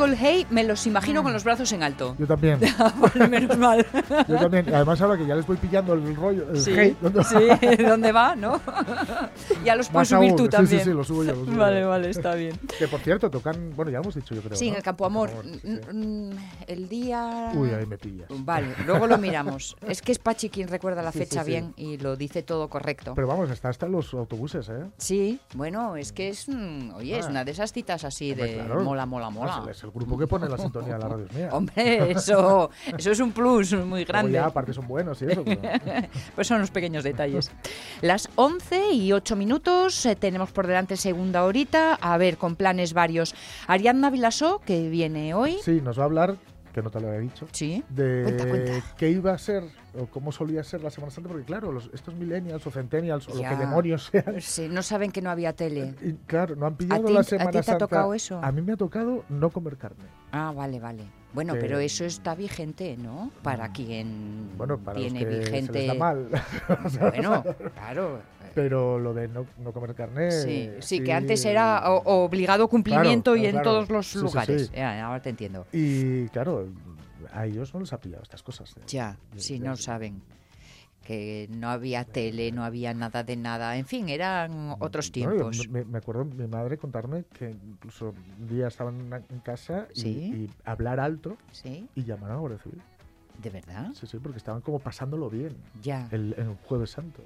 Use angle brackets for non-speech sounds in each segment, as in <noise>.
Cada vez que oigo el hey, me los imagino con los brazos en alto. Yo también. Vale, <laughs> Menos mal. Yo también. Además, ahora que ya les voy pillando el rollo, el Sí, hey, ¿dónde va? sí, <laughs> ¿dónde va, no? <laughs> ya los puedes subir aún. tú Sí, también. Sí, sí, lo subo yo. lo subo Vale, yo. vale, está bien. Que por cierto, tocan. Bueno, ya lo hemos dicho, yo creo. Sí, en el Campo Amor. sí, sí. Mm, mm, El día... Uy, ahí me pillas. Vale, luego lo miramos. Es que es Pachi quien recuerda la Sí, sí, fecha sí. bien y lo dice todo correcto. Pero vamos, está hasta los autobuses, ¿eh? Sí, bueno, es que es, mm, oye, es Ah. una de esas citas así de claro. mola, mola, mola. el- Es el grupo que pone la sintonía de la radio es mía. Hombre, eso, eso es un plus muy grande. Ya, aparte son buenos y eso. pero- <laughs> Pues son los pequeños detalles. Las 11 y 8 minutos, eh, tenemos por delante segunda horita, a ver, con planes varios. Ariadna Vilasó, que viene hoy. Sí, nos va a hablar, que no te lo había dicho, Sí. de Cuenta, cuenta. qué iba a ser o cómo solía ser la Semana Santa, porque claro, los, estos millennials o centennials o Ya. lo que demonios sean, Sí, no saben que no había tele. y claro, no han pillado ti- la a ti Semana te ha Santa. tocado eso? A mí me ha tocado no comer carne. Ah, vale, vale. Bueno, pero eso está vigente, ¿no? Para quien Bueno, para tiene los que se vigente. les da mal. <laughs> Bueno, <laughs> claro. Pero lo de no, no comer carne. Sí, sí, que antes era obligado cumplimiento Claro, y en claro. todos los Sí, sí, lugares. sí. Ahora te entiendo. Y claro, a ellos no les ha pillado estas cosas. de- Ya, si no saben que no había tele, no había nada de nada. En fin, eran otros Bueno, yo tiempos. me, me acuerdo mi madre contarme que incluso un día estaban en, casa y, Sí. y hablar alto ¿Sí? y llamar a la Guardia Civil. ¿De verdad? Sí, sí, porque estaban como pasándolo bien Ya. el, el Jueves Santo.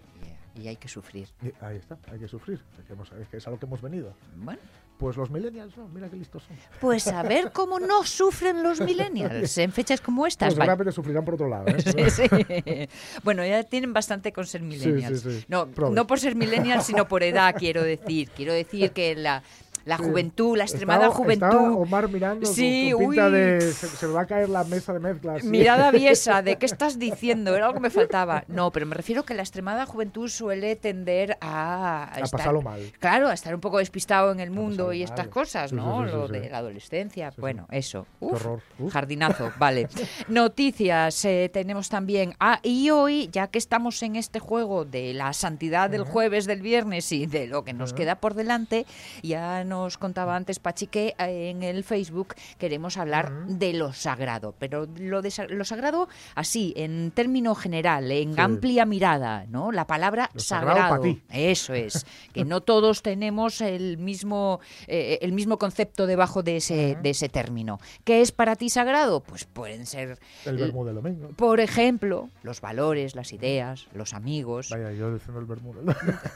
ya, Y hay que sufrir. Y ahí está, hay que sufrir, es que, hemos- es que es a lo que hemos venido. Bueno, Pues los millennials, no, mira qué listos son. pues a ver cómo no sufren los millennials en fechas como estas. Pues seguramente sufrirán por otro lado. ¿eh? <laughs> Sí, sí. Bueno, ya tienen bastante con ser millennials. sí, sí. No, no por ser millennials, sino por edad, quiero decir. Quiero decir que la, la juventud, la extremada juventud, Omar mirando Sí, con, pinta uy. de se, se va a caer la mesa de mezclas. sí. <laughs> mirada aviesa de qué estás diciendo, era algo que me faltaba. No, pero me refiero que la extremada juventud suele tender a, A estar- pasarlo mal. Claro, a estar un poco despistado en el mundo y estas cosas, ¿no? sí, Lo de la adolescencia. Bueno, eso. Uf, horror. Uf. Jardinazo, vale. <laughs> Noticias eh, tenemos también. Ah, y hoy, ya que estamos en este juego de la santidad del jueves, del viernes y de lo que nos queda por delante, ya nos contaba antes Pachi que eh, en el Facebook queremos hablar de lo sagrado, pero lo, de lo sagrado así, en término general, en Sí. amplia mirada, ¿no? La palabra Lo sagrado sagrado. ti. Eso es, que <laughs> no todos tenemos el mismo, eh, el mismo concepto debajo de ese, de ese término. ¿Qué es para ti sagrado? Pues pueden ser, El vermú del domingo. por ejemplo, los valores, las ideas, los amigos. Vaya, yo el vermú.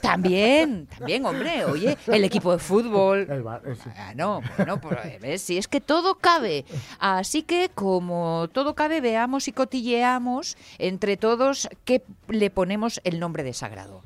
También, también, hombre, oye, el equipo de fútbol. Ah, no, bueno, pues, si es que todo cabe. Así que como todo cabe, veamos y cotilleamos entre todos qué le ponemos el nombre de sagrado.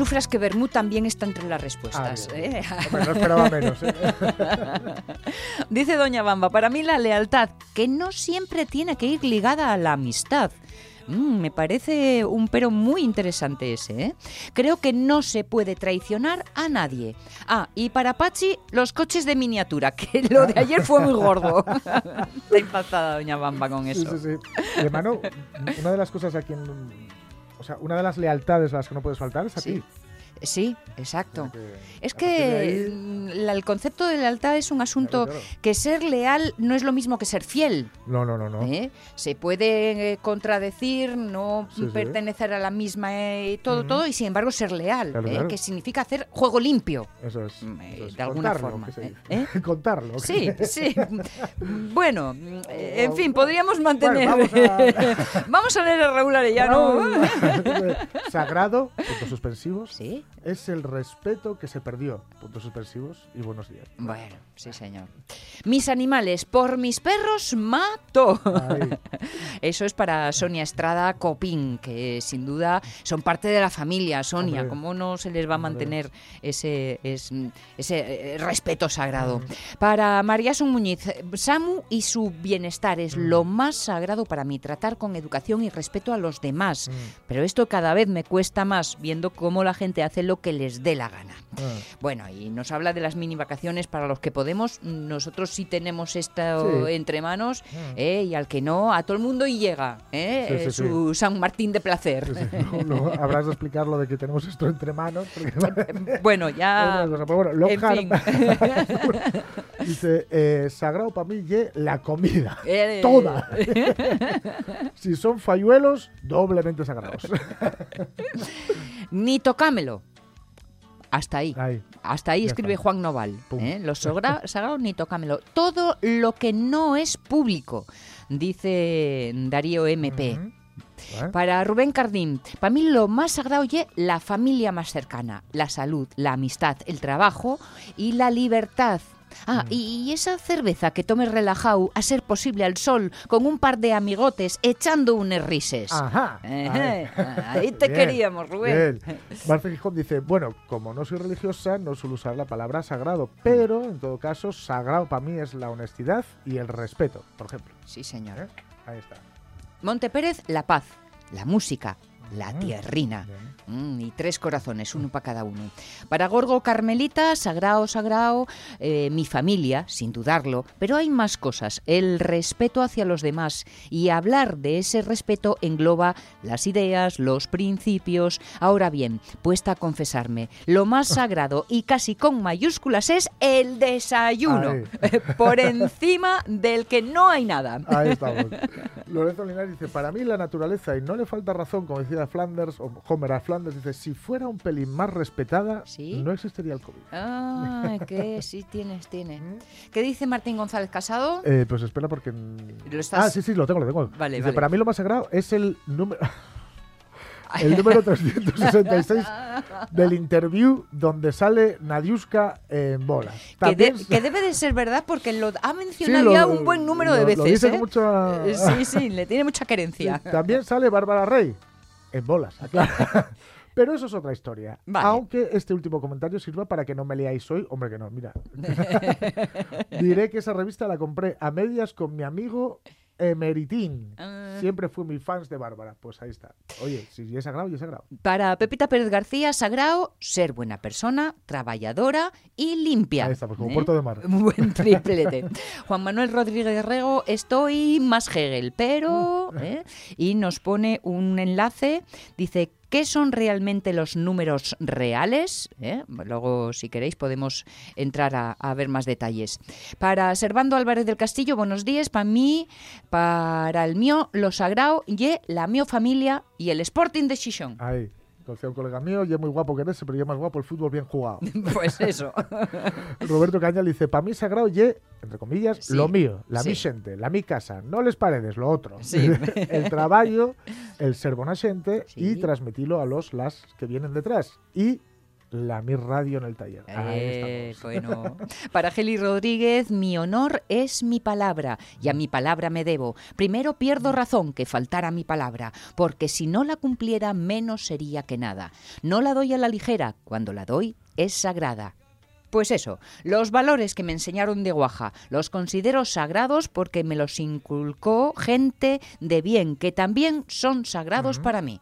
Sufras que Bermú también está entre las respuestas. Ah, ¿eh? no esperaba menos. ¿eh? <laughs> Dice Doña Bamba, para mí la lealtad, que no siempre tiene que ir ligada a la amistad. Mm, me parece un pero muy interesante ese, ¿eh? Creo que no se puede traicionar a nadie. Ah, y para Pachi, los coches de miniatura, <laughs> que lo de ayer fue muy gordo. <laughs> Está impactada Doña Bamba con Sí, eso. sí, sí. Y hermano, una de las cosas a quien. O sea, una de las lealtades a las que no puedes faltar es a Sí. ti. Sí, exacto. Que Es que ahí- mm, el concepto de lealtad es un asunto Claro, claro. que ser leal no es lo mismo que ser fiel. No, no, no, no. ¿eh? Se puede eh, contradecir, no Sí, sí. pertenecer a la misma eh, todo, todo, y sin embargo ser leal, Claro, ¿eh? claro. que significa hacer juego limpio. Eso es. Mm, eh, eso es. de alguna Contarlo, forma. <laughs> Contarlo. Sí, sí. <laughs> Bueno, en fin, podríamos mantener. Bueno, vamos a- <laughs> Vamos a leer a Raúl Arellano. Raúl. Sagrado, puntos suspensivos, Sí. Es el respeto que se perdió. Puntos suspensivos y buenos días. Bueno, sí, señor. Mis animales, por mis perros mato. Eso es para Sonia Estrada Copín, que sin duda son parte de la familia. Sonia, Hombre. ¿cómo no se les va a Hombre. mantener ese, es- ese eh, respeto sagrado? Para María Son Muñiz, Samu y su bienestar es Mm. lo más sagrado para mí, tratar con educación y respeto a los demás. Mm. Pero esto cada vez me cuesta más viendo cómo la gente hace lo que les dé la gana. Ah. Bueno, y nos habla de las mini vacaciones para los que podemos. Nosotros sí tenemos esto Sí. entre manos, Mm. ¿eh? y al que no, a todo el mundo y llega. ¿eh? Sí, sí, Eh, su San Martín de placer. Habrás de explicar lo de que tenemos esto entre manos. <laughs> Bueno, ya. cosa. Pero bueno, en fin. <laughs> dice, eh, sagrado para mí la comida. <laughs> Toda. si son falluelos, doblemente sagrados. Ni tocámelo. Hasta ahí. Ahí. Hasta ahí Ya escribe está. Juan Noval. ¿eh? Los <laughs> sagrados ni tocámelo. Todo lo que no es público, dice Darío MP. ¿Vale? Para Rubén Cardín, para mí lo más sagrado es la familia más cercana, la salud, la amistad, el trabajo y la libertad. Ah, Mm. y, y esa cerveza que tomes relajado, a ser posible al sol, con un par de amigotes, echando unes rises. Ajá. Ahí te <laughs> Bien, queríamos, Rubén. Bien. Marce Gijón dice, bueno, como no soy religiosa, no suelo usar la palabra sagrado, pero en todo caso, sagrado para mí es la honestidad y el respeto, por ejemplo. Sí, señor. ¿Eh? Ahí está. Monte Pérez, la paz, la música, la Mm. tierrina. Mm, y tres corazones, uno para cada uno. Para Gorgo Carmelita, sagrado, sagrado, eh, mi familia, sin dudarlo, pero hay más cosas. El respeto hacia los demás y hablar de ese respeto engloba las ideas, los principios. Ahora bien, puesta a confesarme, lo más <laughs> sagrado y casi con mayúsculas es el desayuno, Ahí. <laughs> por encima del que no hay nada. Ahí <laughs> estamos. Lorenzo Linares dice, para mí la naturaleza, y no le falta razón, como decía Flanders, o Homer a Flanders, dice, si fuera un pelín más respetada, Sí. no existiría el COVID. Ah, que sí tienes, tienes. ¿Qué dice Martín González Casado? Eh, pues espera porque... Lo estás- Ah, sí, sí, lo tengo, lo tengo. Vale, Dice, vale. para mí lo más sagrado es el número... <laughs> <laughs> El número 366 <laughs> del interview donde sale Nadiuska en bola. Que, de- También- que debe de ser verdad porque lo ha Sí, mencionado lo- ya un buen número de veces. Lo dice ¿eh? mucha- Eh, Sí, sí, le tiene mucha Sí, querencia. También sale Bárbara Rey en bolas, <laughs> aclara. Pero eso es otra historia. Vale. Aunque este último comentario sirva para que no me leáis hoy. Hombre, que no, mira. <laughs> Diré que esa revista la compré a medias con mi amigo Emeritín. Ah. Siempre fui muy fans de Bárbara. Pues ahí está. Oye, si es sagrado, ya es sagrado. Para Pepita Pérez García, sagrado, ser buena persona, trabajadora y limpia. Ahí está, pues como ¿Eh? Puerto de Mar. Un <laughs> buen <laughs> triplete. Juan Manuel Rodríguez Rego, estoy más Hegel, pero... ¿eh? Y nos pone un enlace, dice, ¿qué son realmente los números reales? ¿Eh? Luego, si queréis, podemos entrar a, ver más detalles. Para Servando Álvarez del Castillo, buenos días. Para mí, para el mío, lo sagrado, y la mío familia y el Sporting de Chichón. A un colega mío, y es muy guapo que eres, pero ya más guapo el fútbol bien jugado. <laughs> Pues eso. <laughs> Roberto Cañal dice, para mí sagrado y, entre comillas, Sí, lo mío, la sí. mi xente, la mi casa, no les paredes, lo otro. Sí. <laughs> el trabajo, el ser bona xente Sí. y transmitirlo a los las que vienen detrás. Y la mi radio en el taller. Eh, estamos. bueno. <laughs> Para Geli Rodríguez, mi honor es mi palabra y a mi palabra me debo. Primero pierdo razón que faltara mi palabra, porque si no la cumpliera menos sería que nada. No la doy a la ligera, cuando la doy es sagrada. Pues eso, los valores que me enseñaron de Guaja los considero sagrados porque me los inculcó gente de bien, que también son sagrados para mí.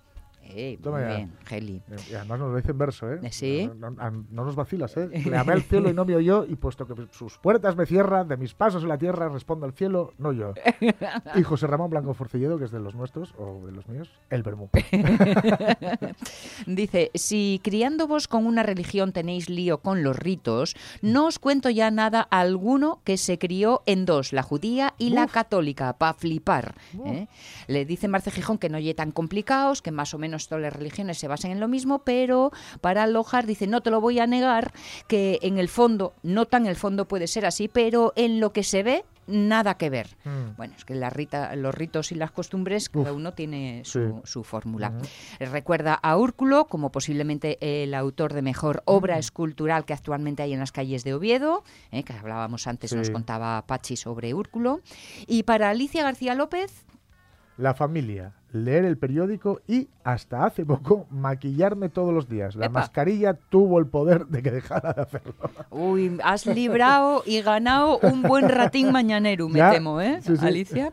Toma muy ya. bien, Geli. Eh, Y además nos lo dice en verso, ¿eh? Eh, sí. No, no- no- no nos vacilas, ¿eh? <laughs> Le amé al cielo y no me oyó, y puesto que sus puertas me cierran, de mis pasos en la tierra respondo al cielo, no yo. <laughs> Y José Ramón Blanco Forcilledo, que es de los nuestros, o de los míos, el Bermú. <laughs> Dice, si criándovos con una religión tenéis lío con los ritos, no os cuento ya nada alguno que se crió en dos, la judía y la católica, pa' flipar. ¿eh? Le dice Marce Gijón que no lle tan complicados, que más o menos todas las religiones se basan en lo mismo, pero para alojar dice, no te lo voy a negar, que en el fondo, no tan el fondo puede ser así, pero en lo que se ve, nada que ver. Mm. Bueno, es que la rita- los ritos y las costumbres, cada uno tiene su, Sí. su fórmula. Recuerda a Úrculo como posiblemente el autor de mejor obra Mm. escultural que actualmente hay en las calles de Oviedo, eh, que hablábamos antes, nos contaba Pachi sobre Úrculo. Y para Alicia García López, La familia, leer el periódico y, hasta hace poco, maquillarme todos los días. La Epa. mascarilla tuvo el poder de que dejara de hacerlo. uy, has librado y ganado un buen ratín mañanero, me Ya, temo, ¿eh, sí, sí. Alicia?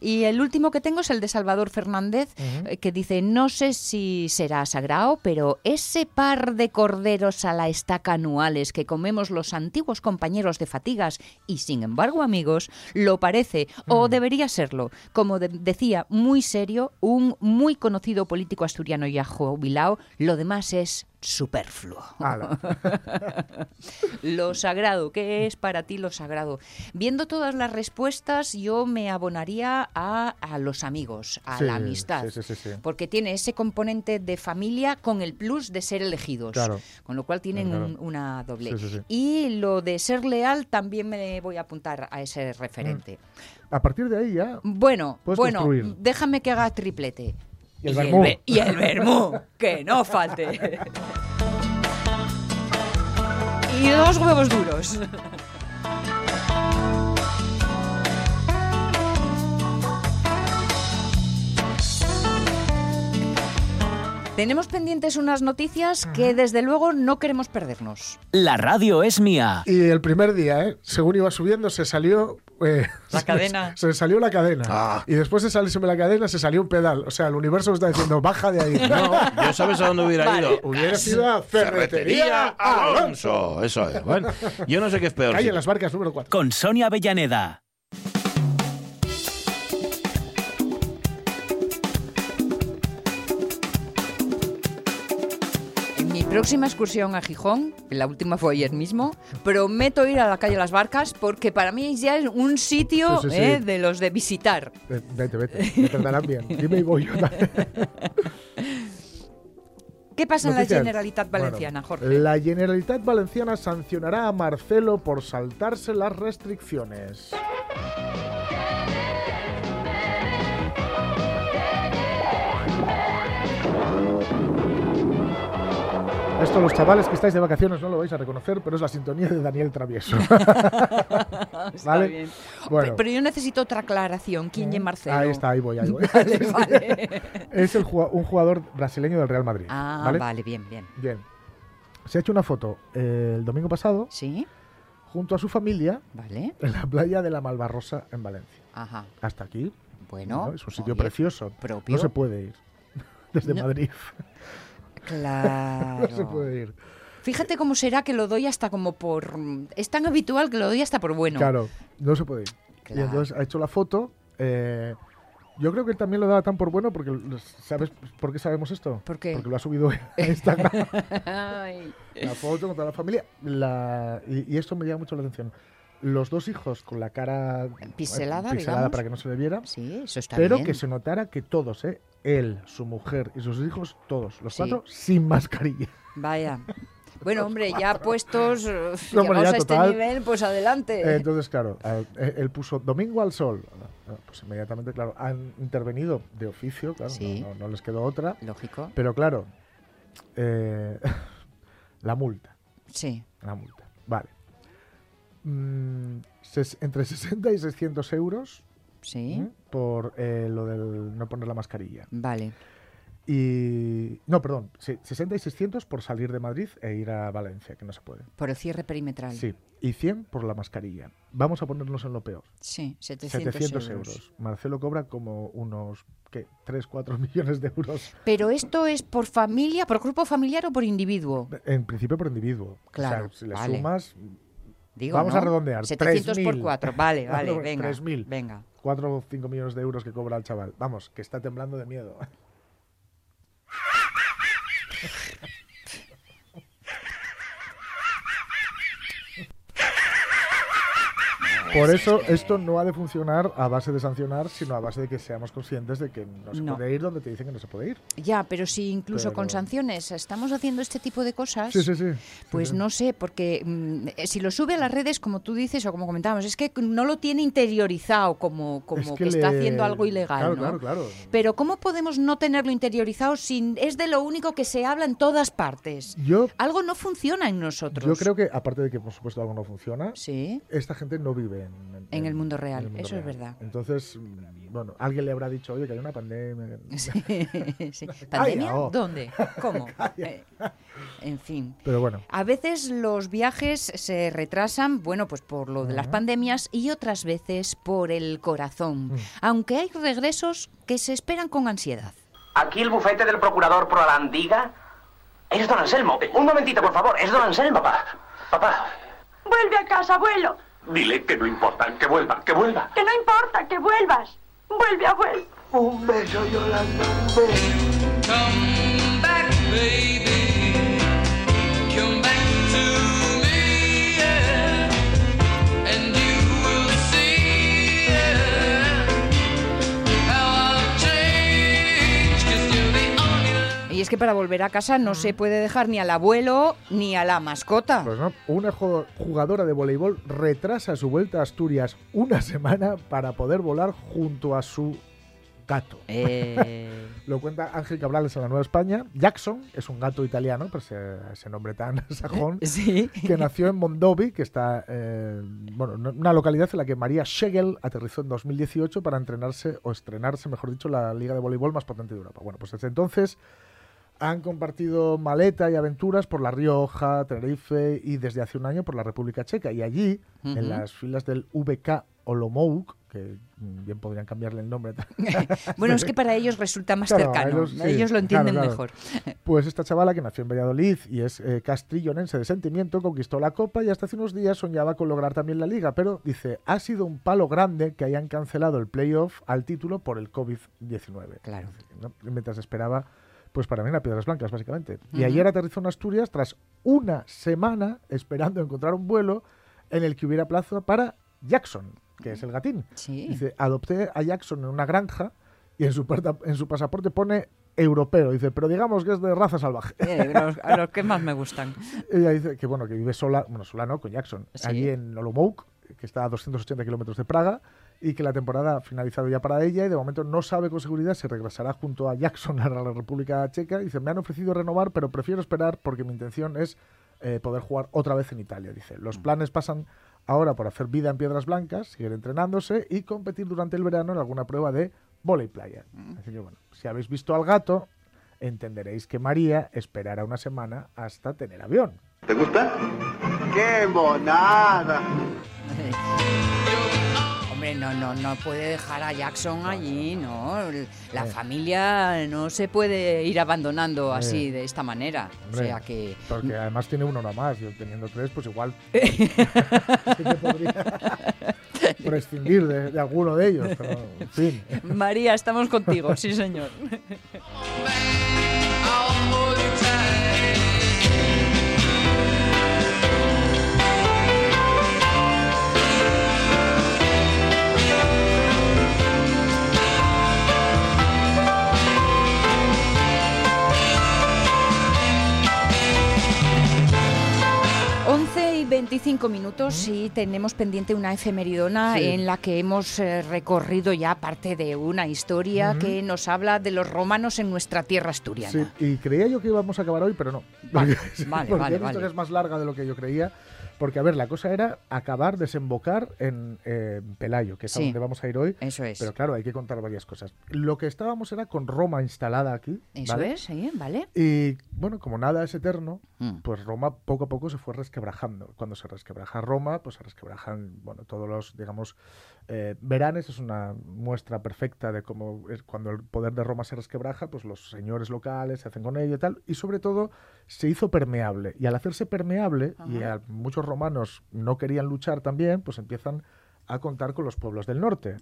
Y el último que tengo es el de Salvador Fernández, eh, que dice, no sé si será sagrado, pero ese par de corderos a la estaca anuales que comemos los antiguos compañeros de fatigas y sin embargo amigos, lo parece o debería serlo. Como de- decía muy serio un muy conocido político asturiano ya jubilado, lo demás es superfluo. <laughs> Lo sagrado, ¿qué es para ti lo sagrado? Viendo todas las respuestas, yo me abonaría a, a los amigos, a Sí, la amistad. sí, sí. Porque tiene ese componente de familia con el plus de ser elegidos. Claro. Con lo cual tienen Claro. un- una doble. Y lo de ser leal también me voy a apuntar a ese referente. A partir de ahí ya. Bueno, bueno, construir. déjame que haga triplete. Y el vermú. ve- y el vermú, <laughs> que no falte. y dos huevos duros. Tenemos pendientes unas noticias que desde luego no queremos perdernos. La radio es mía. Y el primer día, ¿eh? según iba subiendo, se salió. eh, La <laughs> cadena. Se, salió la cadena. Ah. Y después de salirse la cadena, se salió un pedal. O sea, el universo me está diciendo, baja de ahí. <laughs> No, yo sabes a dónde hubiera Vale. ido. Hubiera sido a Ferretería Alonso. Eso es. Bueno, yo no sé qué es peor. Calle en las barcas número 4. Con Sonia Avellaneda. Próxima excursión a Gijón, la última fue ayer mismo, prometo ir a la calle Las Barcas porque para mí ya es un sitio Sí, sí, sí. eh, de los de visitar. Vete, vete. Me tratarán bien. <laughs> Dime y voy yo. ¿Qué pasa en la. Generalitat Bueno, Valenciana, Jorge? La Generalitat Valenciana sancionará a Marcelo por saltarse las restricciones. Esto los chavales que estáis de vacaciones no lo vais a reconocer, pero es la sintonía de Daniel Travieso. <laughs> <laughs> ¿vale? bien. Bueno. Pe- Pero yo necesito otra aclaración. ¿Quién es Marcelo? Ahí está, ahí voy, ahí voy. <laughs> Vale, vale. es el un jugador brasileño del Real Madrid. Ah, ¿vale? vale, bien, bien. Bien. Se ha hecho una foto eh, el domingo pasado ¿Sí? junto a su familia Vale. en la playa de la Malvarrosa en Valencia. Ajá. Hasta aquí. Bueno. ¿no? Es un sitio oye, precioso. propio. No se puede ir. Desde No. Madrid. Claro. <laughs> No se puede ir. Fíjate cómo será que lo doy hasta como por... Es tan habitual que lo doy hasta por bueno. Claro, no se puede ir. Claro. Y entonces ha hecho la foto. eh, yo creo que él también lo daba tan por bueno porque, ¿sabes por qué sabemos esto? ¿Por qué? Porque lo ha subido a <laughs> Instagram. La foto con toda la familia. La, y, y esto me llama mucho la atención. Los dos hijos con la cara eh, Piselada, para que no se le viera. Sí, eso está pero bien. que se notara que todos, ¿eh? él, su mujer y sus hijos, todos, los Sí. cuatro, sin mascarilla. Vaya. <laughs> Bueno, hombre, ya puestos, <laughs> eh, No, ya a este nivel, pues adelante. Eh, entonces, claro, eh, él puso Domingo al Sol. Ah, Pues inmediatamente, claro, han intervenido de oficio, claro, Sí. no, no- no les quedó otra. Lógico. Pero claro, eh, <laughs> la multa, Sí. la multa. Mm, ses- entre <laughs> 60 y 600 euros Sí. ¿m? por eh, lo del no poner la mascarilla. Vale. Y. No, perdón, sí, 60 y 600 por salir de Madrid e ir a Valencia, que no se puede. Por el cierre perimetral. Sí. Y 100 por la mascarilla. Vamos a ponernos en lo peor. Sí, 700, 700 euros. euros. Marcelo cobra como unos, ¿qué? 3, 4 <laughs> millones de euros. Pero esto es por familia, por grupo familiar o por individuo. En principio por individuo. Claro, O sea, si le vale. sumas, Digo, Vamos ¿no? a redondear, 700 por 3.000. 4. Vale, <laughs> vale, Vale, venga. 3.000. Venga. 4 o 5 millones de euros que cobra el chaval. Vamos, que está temblando de miedo. <laughs> Por eso esto no ha de funcionar a base de sancionar, sino a base de que seamos conscientes de que no se No. puede ir donde te dicen que no se puede ir. Ya, pero si incluso con sanciones estamos haciendo este tipo de cosas. Sí, sí, sí. Pues no sé, porque mm, si lo sube a las redes, como tú dices o como comentábamos, es que no lo tiene interiorizado como, como Es que, que está haciendo algo ilegal, Claro, ¿no? claro, claro. Pero ¿cómo podemos no tenerlo interiorizado sin es de lo único que se habla en todas partes? Yo, Algo no funciona en nosotros. yo creo que, aparte de que por supuesto algo no funciona, esta gente no vive en, En el mundo real, en el mundo eso es verdad. Entonces, bueno, alguien le habrá dicho, oye, que hay una pandemia. <laughs> Sí, sí. <laughs> ¿Pandemia? oh. ¿Dónde? ¿Cómo? <laughs> Eh, en fin. Pero bueno, A veces los viajes se retrasan, bueno, pues por lo de las pandemias y otras veces por el corazón, Mm. aunque hay regresos que se esperan con ansiedad. Aquí el bufete del procurador pro Alandiga. Es don Anselmo. Un momentito, por favor. Es don Anselmo. Papá. Papá. Vuelve a casa, abuelo. Dile que no importa. Que vuelva, que vuelva. Que no importa que vuelvas. Vuelve, abuelo. Un beso, Yolanda. Un beso. Come back, baby. Y es que para volver a casa no se puede dejar ni al abuelo ni a la mascota. pues no, una jugadora de voleibol retrasa su vuelta a Asturias una semana para poder volar junto a su gato. Eh, <laughs> Lo cuenta Ángel Cabrales en la Nueva España. Jackson es un gato italiano, pues ese, ese nombre tan <laughs> sajón, <laughs> sí. que nació en Mondovi, que está, eh, bueno, no- una localidad en la que María Schegel aterrizó en 2018 para entrenarse, o estrenarse, mejor dicho, la liga de voleibol más potente de Europa. Bueno, pues desde entonces han compartido maleta y aventuras por La Rioja, Tenerife y desde hace un año por la República Checa. Y allí, en las filas del VK Olomouc, que bien podrían cambiarle el nombre, <laughs> Bueno, es que para ellos resulta más Claro, cercano. ellos lo entienden claro, mejor. <laughs> Pues esta chavala que nació en Valladolid y es eh, castrillonense de sentimiento conquistó la copa y hasta hace unos días soñaba con lograr también la liga, pero dice, ha sido un palo grande que hayan cancelado el playoff al título por el COVID-19. Claro. Mientras esperaba, pues para mí, a Piedras Blancas, básicamente. Y Ujú. ayer aterrizó en Asturias tras una semana esperando encontrar un vuelo en el que hubiera plaza para Jackson, que es el gatín. Sí. Dice, adopté a Jackson en una granja y en su, en su pasaporte pone europeo. Dice, pero digamos que es de raza salvaje. Eh, los, a los que más me gustan. <laughs> Ella dice que, bueno, que vive sola, bueno, sola no, con Jackson, Sí. allí en Olomouc, que está a 280 kilómetros de Praga, y que la temporada ha finalizado ya para ella y de momento no sabe con seguridad si regresará junto a Jackson <laughs> a la República Checa. Dice, me han ofrecido renovar, pero prefiero esperar porque mi intención es eh, poder jugar otra vez en Italia. Dice, los planes pasan ahora por hacer vida en Piedras Blancas, seguir entrenándose y competir durante el verano en alguna prueba de volei playa. Así que bueno, si habéis visto al gato, entenderéis que María esperará una semana hasta tener avión. ¿Te gusta? ¡Qué monada! <laughs> Hombre, no, no, no puede dejar a Jackson allí, ¿no? La familia no se puede ir abandonando así, de esta manera. O sea que... Porque además tiene uno nomás, yo teniendo tres, pues igual <laughs> sí que podría <laughs> prescindir de, de alguno de ellos, pero en fin. María, estamos contigo, sí señor. <laughs> 25 minutos y tenemos pendiente una efemeridona Sí. en la que hemos eh, recorrido ya parte de una historia que nos habla de los romanos en nuestra tierra asturiana. Sí, y creía yo que íbamos a acabar hoy, pero no. Vale, <laughs> vale, vale, vale. que es más larga de lo que yo creía. Porque, a ver, la cosa era acabar, desembocar en eh, Pelayo, que es a donde vamos a ir hoy. Eso es. Pero claro, hay que contar varias cosas. Lo que estábamos era con Roma instalada aquí. Eso ¿vale? es, sí, ¿vale? Y bueno, como nada es eterno, Mm. pues Roma poco a poco se fue resquebrajando. Cuando se resquebraja Roma, pues se resquebrajan, bueno, todos los, digamos, eh, Veranes es una muestra perfecta de cómo es cuando el poder de Roma se resquebraja, pues los señores locales se hacen con ello y tal, y sobre todo se hizo permeable. Y al hacerse permeable, y a muchos romanos no querían luchar también, pues empiezan a contar con los pueblos del norte.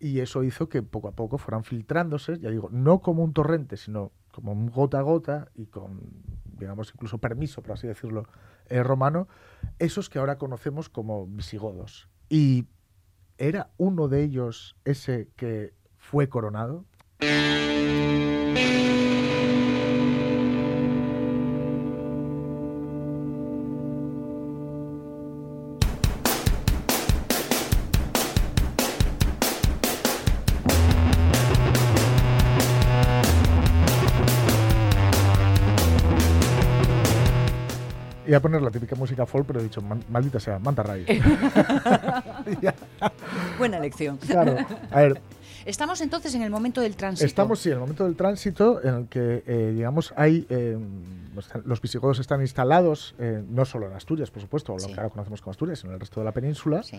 Y eso hizo que poco a poco fueran filtrándose, ya digo, no como un torrente, sino como un gota a gota y con, digamos, incluso permiso, por así decirlo, eh, romano, esos que ahora conocemos como visigodos. Y era uno de ellos ese que fue coronado. Iba a poner la típica música folk, pero he dicho, "Man- maldita sea, Manta Ray. <laughs> <laughs> Buena lección. claro. A ver, Estamos entonces en el momento del tránsito. Estamos, sí, en el momento del tránsito en el que, eh, digamos, hay eh, los visigodos están instalados, eh, no solo en Asturias, por supuesto, o Sí. lo que ahora conocemos como Asturias, sino en el resto de la península. Sí.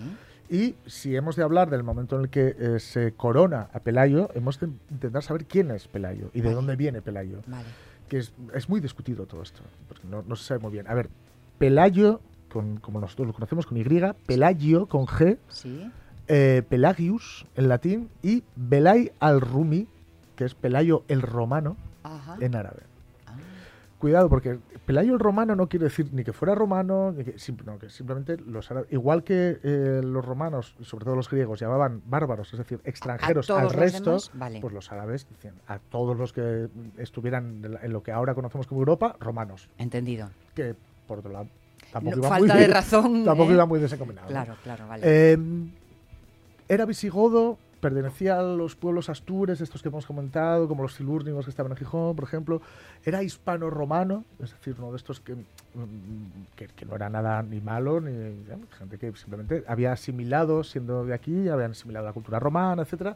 Y si hemos de hablar del momento en el que se corona a Pelayo, hemos de intentar saber quién es Pelayo y de dónde viene Pelayo. Vale. Que es, es muy discutido todo esto, porque no, no se sabe muy bien. A ver, Pelayo, con, como nosotros lo conocemos con Y, Pelagio con G, Sí. eh, Pelagius en latín y Belay al-Rumi, que es Pelayo el romano Ajá. en árabe. Cuidado, porque Pelayo el romano no quiere decir ni que fuera romano, ni que, sim- no, que simplemente los árabes, igual que eh, los romanos, sobre todo los griegos, llamaban bárbaros, es decir, extranjeros al resto, vale. pues los árabes decían a todos los que estuvieran en lo que ahora conocemos como Europa, romanos, Entendido. que por otro lado tampoco No, iba falta muy de razón. tampoco ¿eh? iba muy desencaminado. Claro, claro, vale. Eh, era visigodo, pertenecía a los pueblos astures, estos que hemos comentado, como los silúrnigos que estaban en Gijón, por ejemplo. Era hispano-romano, es decir, uno de estos que, mm, que, que no era nada ni malo, ni gente que simplemente había asimilado, siendo de aquí, habían asimilado la cultura romana, etcétera.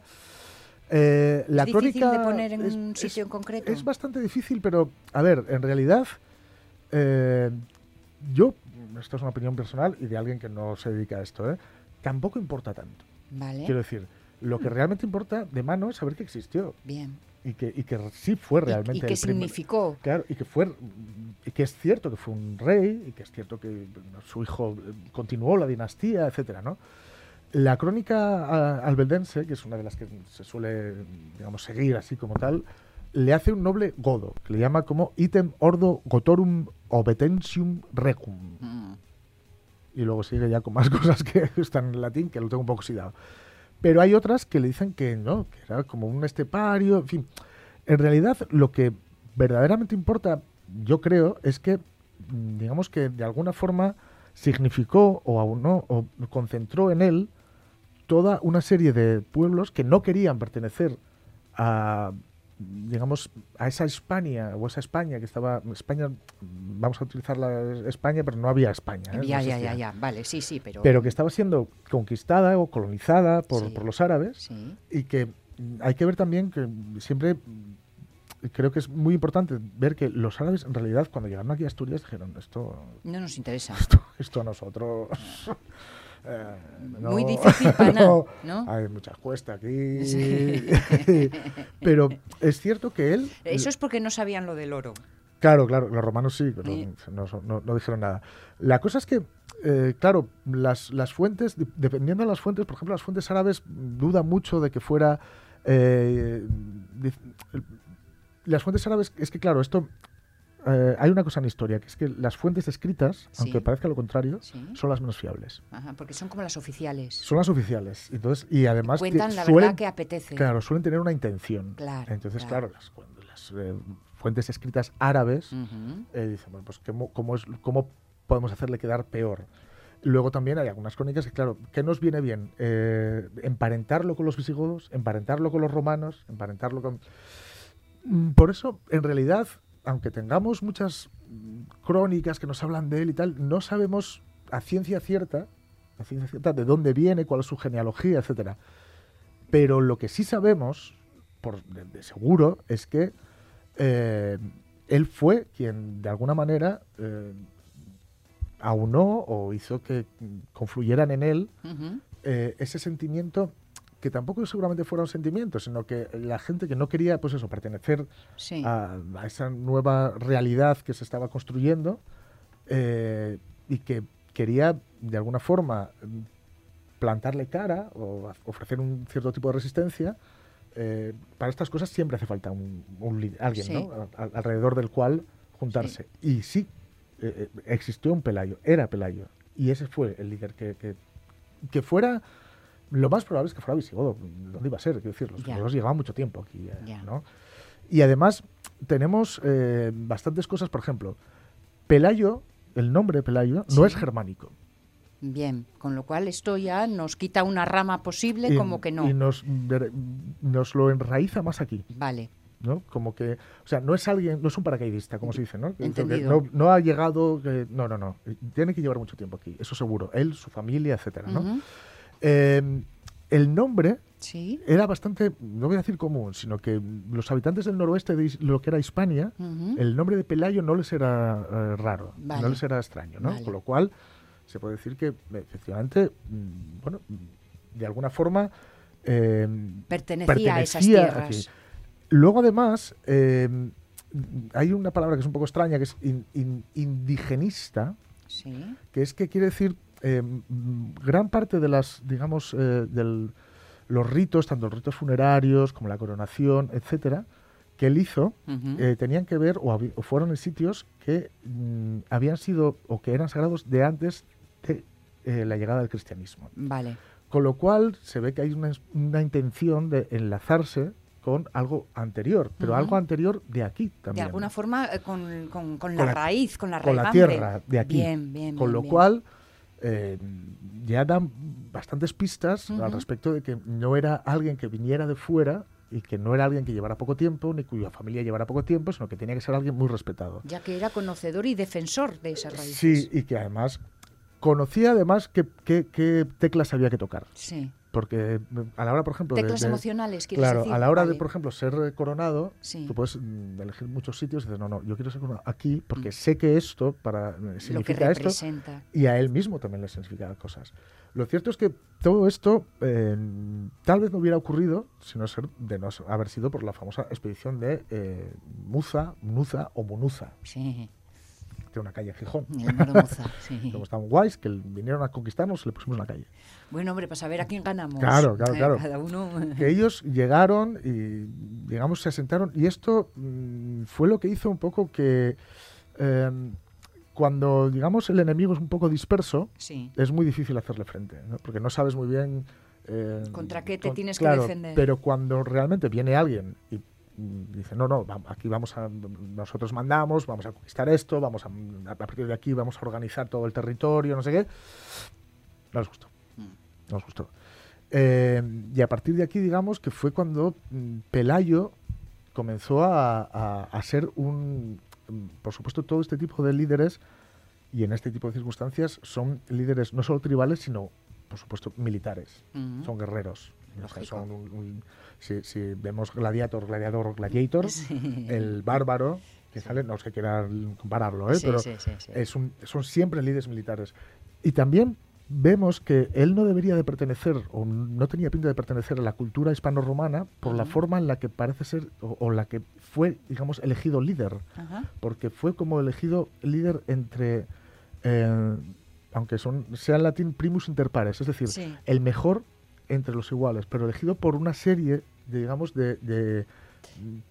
Eh, la ¿Es difícil crónica de poner en es- un es- sitio en concreto? es bastante difícil, pero a ver, en realidad, eh, yo, esto es una opinión personal y de alguien que no se dedica a esto, ¿eh? tampoco importa tanto. Vale. Quiero decir, lo que realmente importa de mano es saber que existió Bien. y que, y que sí fue ¿Y- realmente ¿Y, qué el primer- significó? Claro, y que fue y que es cierto que fue un rey y que es cierto que su hijo eh, continuó la dinastía, etcétera, ¿no? La crónica albeldense, que es una de las que se suele, digamos, seguir así como tal, le hace un noble godo, que le llama como item ordo gotorum obetensium recum. Mm. Y luego sigue ya con más <laughs> cosas que están en latín, que lo tengo un poco oxidado. Pero hay otras que le dicen que no, que era como un estepario, en fin. En realidad, lo que verdaderamente importa, yo creo, es que, mm, digamos que de alguna forma significó o no, o concentró en él toda una serie de pueblos que no querían pertenecer a digamos a esa España o esa España que estaba España vamos a utilizar la España pero no había España ¿eh? No Ya, ya, ya, ya. Vale, sí, sí, pero. pero que estaba siendo conquistada o colonizada por, Sí. por los árabes Sí. y que hay que ver también que siempre creo que es muy importante ver que los árabes en realidad cuando llegaron aquí a Asturias dijeron esto No nos interesa. <laughs> esto, esto a nosotros eh, Muy no- difícil para <laughs> nada, no, ¿no? hay muchas cuestas aquí Sí. <laughs> pero es cierto que él Eso es porque no sabían lo del oro. Claro, claro, los romanos sí, pero Sí. no, no- no dijeron nada. La cosa es que, eh, claro, las, las fuentes, de- dependiendo de las fuentes, por ejemplo, las fuentes árabes dudan mucho de que fuera... eh, las fuentes árabes, es que claro, esto... eh, hay una cosa en la historia, que es que las fuentes escritas, Sí. aunque parezca lo contrario, Sí. son las menos fiables. Ajá, porque son como las oficiales. Son las oficiales. Entonces, y además Cuentan la suelen- verdad que apetece. Claro, suelen tener una intención. Claro, Entonces, claro. claro, las, cuando las, eh, fuentes escritas árabes eh, dicen, bueno, pues ¿cómo, cómo es, ¿cómo podemos hacerle quedar peor? Luego también hay algunas crónicas que, claro, ¿qué nos viene bien? Emparentarlo con los visigodos, emparentarlo con los romanos, emparentarlo con... Mm, Por eso, en realidad, aunque tengamos muchas mm, crónicas que nos hablan de él y tal, no sabemos a ciencia cierta, a ciencia cierta de dónde viene, cuál es su genealogía, etcétera. Pero lo que sí sabemos, por de, de seguro, es que eh, él fue quien de alguna manera eh, aunó o hizo que confluyeran en él eh, ese sentimiento que tampoco seguramente fuera un sentimiento, sino que la gente que no quería, pues eso, pertenecer Sí. a, a esa nueva realidad que se estaba construyendo eh, y que quería de alguna forma plantarle cara o a- ofrecer un cierto tipo de resistencia. eh, para estas cosas siempre hace falta un, un alguien Sí. ¿no? A- a- alrededor del cual juntarse. Y sí, eh, eh, existió un Pelayo, era Pelayo. Y ese fue el líder que, que, que fuera... Lo más probable es que fuera visigodo. ¿Dónde iba a ser? Quiero decir, los visigodos llevaban mucho tiempo aquí. eh. ¿no? Y además tenemos eh, bastantes cosas, por ejemplo, Pelayo, el nombre Pelayo, no es germánico. Bien, con lo cual esto ya nos quita una rama posible Y- como que no. Y nos, nos lo enraiza más aquí. Vale, ¿no? Como que, o sea, no es alguien, no es un paracaidista, como se dice, ¿no? Que Entendido. No, no ha llegado, que- no, no, no. Tiene que llevar mucho tiempo aquí, eso seguro. Él, su familia, etcétera, ¿no? Eh, el nombre sí. era bastante, no voy a decir común, sino que los habitantes del noroeste de lo que era Hispania, el nombre de Pelayo no les era eh, raro, Vale. no les era extraño, ¿no? Vale. Con lo cual, se puede decir que efectivamente, mm, bueno, mm, de alguna forma... eh, Pertenecía, a esas tierras. aquí. Luego, además, eh, hay una palabra que es un poco extraña, que es in- in- indigenista, Sí. que es que quiere decir eh, gran parte de las, digamos, eh, del, los ritos, tanto los ritos funerarios como la coronación, etcétera, que él hizo, Ujú. eh, tenían que ver o, o fueron en sitios que mm, habían sido o que eran sagrados de antes de eh, la llegada del cristianismo. Vale. Con lo cual se ve que hay una, una intención de enlazarse con algo anterior, pero Ujú. algo anterior de aquí De también. alguna forma eh, con, con- con la Con la- raíz, con la con la tierra de aquí. Bien, bien. con bien, lo bien. cual eh, ya dan bastantes pistas al respecto de que no era alguien que viniera de fuera y que no era alguien que llevara poco tiempo ni cuya familia llevara poco tiempo, sino que tenía que ser alguien muy respetado. Ya que era conocedor y defensor de esas raíces. Sí, y que además conocía además qué, qué- qué teclas había que tocar. Sí. Porque mm, a la hora, por ejemplo, Teclas de, emocionales, quieres Claro, decir. a la hora de, por ejemplo, ser coronado, Sí. tú puedes mm, elegir muchos sitios y dices, no, no, yo quiero ser coronado aquí porque sé que esto para, eh, Mm. Lo que significa esto y a él mismo también le significa cosas. Lo cierto es que todo esto eh, tal vez no hubiera ocurrido si no ser, de no haber sido por la famosa expedición de eh, Muza, Munuza o Munuza, Sí. De una calle en Gijón. El Moromuza, <laughs> sí. Como estaban guays, que vinieron a conquistarnos, le pusimos una calle. Bueno, hombre, para saber a quién ganamos. Claro, claro, Eh, claro. Cada uno. <laughs> que ellos llegaron y, digamos, se asentaron. Y esto mm, fue lo que hizo un poco que eh, cuando, digamos, el enemigo es un poco disperso, Sí. es muy difícil hacerle frente, ¿no? porque no sabes muy bien... eh, ¿Contra qué te con- tienes que defender? Pero cuando realmente viene alguien y dice, no, no, aquí vamos a, nosotros mandamos, vamos a conquistar esto, vamos a, a partir de aquí vamos a organizar todo el territorio, no sé qué, no les gustó. Mm. No les gustó. Eh, y a partir de aquí, digamos, que fue cuando mm, Pelayo comenzó a, a- a ser un... mm, Por supuesto, todo este tipo de líderes, y en este tipo de circunstancias, son líderes no solo tribales, sino, por supuesto, militares. Son guerreros. Son un- un- si, si vemos gladiator, gladiador, gladiator, <laughs> Sí. el bárbaro, que sale, no sé quiera compararlo, ¿eh? Pero es un- son siempre líderes militares. Y también vemos que él no debería de pertenecer, o no tenía pinta de pertenecer a la cultura hispano-romana por la Ujú. forma en la que parece ser, o, o la que fue, digamos, elegido líder. Ajá. Porque fue como elegido líder entre, eh, aunque son, sea en latín primus inter pares, es decir, Sí. el mejor entre los iguales, pero elegido por una serie, de, digamos, de, de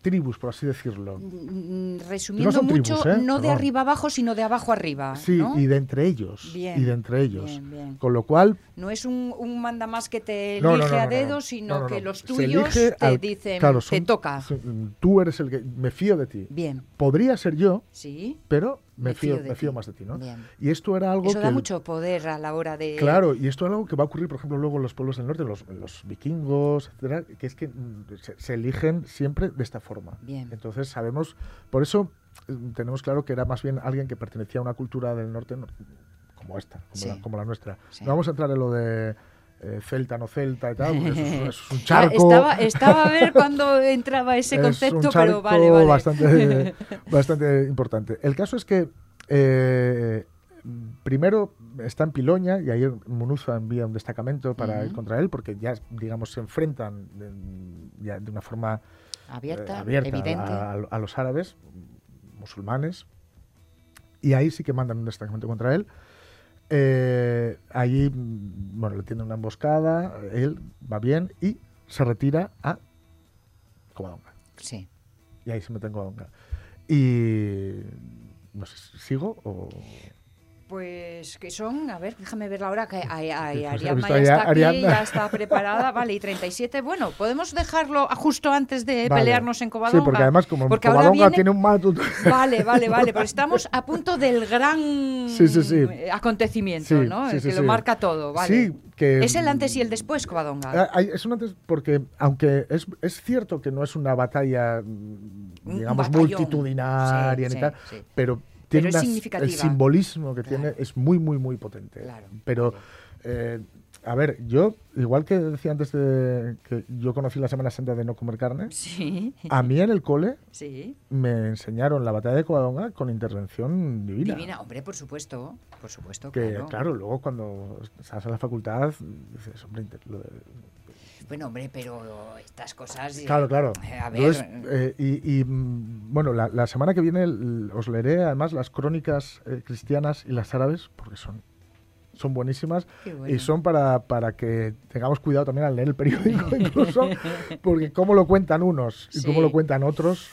tribus, por así decirlo. Mm, Resumiendo son mucho, tribus, ¿eh? no de arriba abajo, sino de abajo arriba. Sí, ¿no? y de entre ellos. Bien, y de entre ellos. bien, bien. Con lo cual, No es un, un manda más que te elige No, no, no, a no, dedo, no. sino No, no, que no. los tuyos te al- dicen, claro, te toca. son- tú eres el que me fío de ti. Bien, Podría ser yo, sí. pero me, Me fío, fío de me fío ti. más de ti, ¿no? Bien. Y esto era algo Eso que da mucho poder a la hora de... Claro, y esto es algo que va a ocurrir, por ejemplo, luego en los pueblos del norte, los, los vikingos, etcétera, que es que mm, se, se eligen siempre de esta forma. Bien. Entonces sabemos, por eso eh, tenemos claro que era más bien alguien que pertenecía a una cultura del norte no- como esta, como, Sí. la, como la nuestra. Sí. No vamos a entrar en lo de eh, celta, no celta y tal, eso, es, eso es un <laughs> charco. Estaba, estaba a ver cuando entraba ese <laughs> es concepto, un charco pero vale, vale. Bastante, <laughs> bastante importante. El caso es que eh, primero está en Piloña y ayer Munuza envía un destacamento para ir contra él porque ya, digamos, se enfrentan de, ya de una forma Abierta, eh, abierta evidente. a, a- a los árabes, musulmanes, y ahí sí que mandan un destacamento contra él. Eh, allí, bueno, le tienen una emboscada, él va bien y se retira a Covadonga. Sí. Y ahí se mete en Covadonga. Y no sé, ¿sigo o...? Pues que son, a ver, déjame ver la hora, que hay, <laughs> hay- Sí, pues Ariadna visto ya está aquí, ya está preparada, vale, y 37, bueno, podemos dejarlo justo antes de Vale. pelearnos en Covadonga. Sí, porque además como Porque Covadonga viene- tiene un matut... Vale, vale, vale, <laughs> pero estamos a punto del gran Sí, sí, sí. acontecimiento, ¿no? El que lo marca todo, vale. Sí, que... Es el antes y el después, Covadonga. Ah, Es un antes porque, aunque es, es cierto que no es una batalla, mm, Un digamos, multitudinaria sí, tal, sí. pero tiene es unas- significativa. el simbolismo que Claro. tiene es muy, muy, muy potente. Claro, Pero, eh, a ver, yo, igual que decía antes de que yo conocí la Semana Santa de no comer carne, Sí, a mí en el cole sí. me enseñaron la batalla de Covadonga con intervención divina. Divina, hombre, por supuesto, por supuesto, Que claro. claro. luego cuando estás en la facultad, dices, hombre, lo de- Bueno, hombre, pero estas cosas... eh, Claro, claro. eh, A ver, Entonces, eh, y, y, mm, bueno, la, la semana que viene os leeré además las crónicas eh, cristianas y las árabes, porque son, son buenísimas bueno. y son para, para que tengamos cuidado también al leer el periódico <laughs> incluso, porque cómo lo cuentan unos y cómo Sí. lo cuentan otros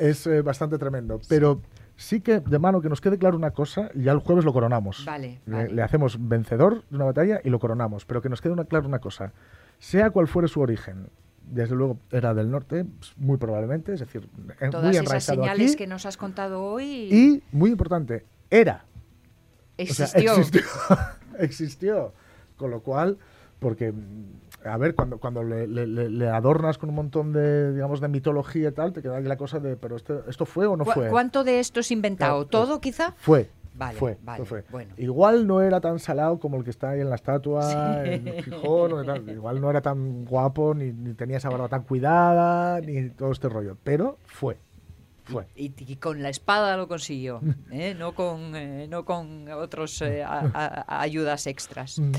es eh, bastante tremendo. Pero sí que, de mano, que nos quede claro una cosa, y ya el jueves lo coronamos. Vale, Le, vale. le hacemos vencedor de una batalla y lo coronamos, pero que nos quede una, claro una cosa, sea cual fuere su origen, desde luego era del norte, pues, muy probablemente, es decir, Todas muy esas señales aquí, que nos has contado hoy y, muy importante, era. O sea, existió. <laughs> existió. Con lo cual, porque, a ver, cuando, cuando le, le- le- le adornas con un montón de, digamos, de mitología y tal, te queda la cosa de, pero esto, ¿esto fue o no ¿Cu- fue? ¿Cuánto de esto es inventado? Claro, ¿Todo, quizá? Fue. Vale, fue, vale, fue. bueno. Igual no era tan salado como el que está ahí en la estatua, en Gijón, o tal. igual no era tan guapo, ni, ni tenía esa barba tan cuidada, ni todo este rollo, pero fue, fue. Y, y con la espada lo consiguió, <laughs> ¿eh? no, con, eh, no con otros eh, a- a- a- ayudas extras. Mm.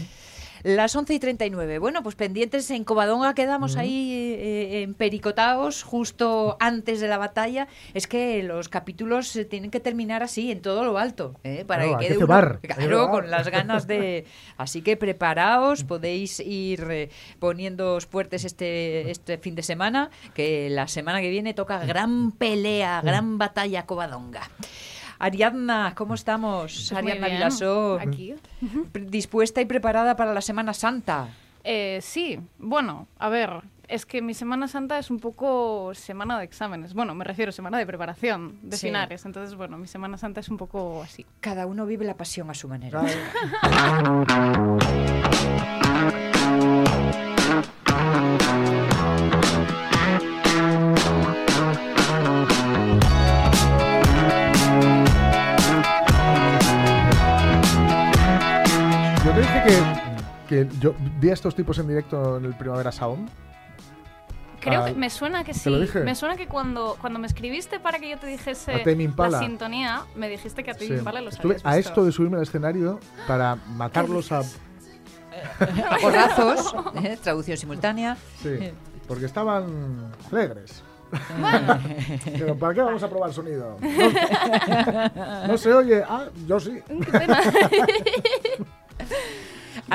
Las 11 y 39. Bueno, pues pendientes en Covadonga quedamos ahí eh, empericotados justo antes de la batalla. Es que los capítulos se tienen que terminar así, en todo lo alto, ¿eh? para Claro, que que quede uno- que claro, cebar. con las ganas de... <laughs> Así que preparaos, podéis ir eh, poniéndoos fuertes este, este fin de semana, que la semana que viene toca gran pelea, gran batalla Covadonga. Ariadna, ¿cómo estamos? Pues muy Ariadna Vilasó, Aquí. dispuesta y preparada para la Semana Santa. Eh, sí, bueno, a ver, es que mi Semana Santa es un poco semana de exámenes. Bueno, me refiero a semana de preparación, de Sí. finales. Entonces, bueno, mi Semana Santa es un poco así. Cada uno vive la pasión a su manera. <laughs> que, que yo vi a estos tipos en directo en el Primavera Sound. Creo Ah, que me suena que ¿te sí. lo dije? Me suena que cuando, cuando me escribiste para que yo te dijese A Tame Impala. la sintonía, me dijiste que a Tame Sí. Impala los Estuve habías a visto. esto de subirme al escenario para matarlos a... A <laughs> porrazos, ¿eh? traducción simultánea. Sí, porque estaban alegres. Pero <laughs> ¿para qué vamos a probar sonido? No, no se oye. Ah, yo sí. Qué pena. <laughs>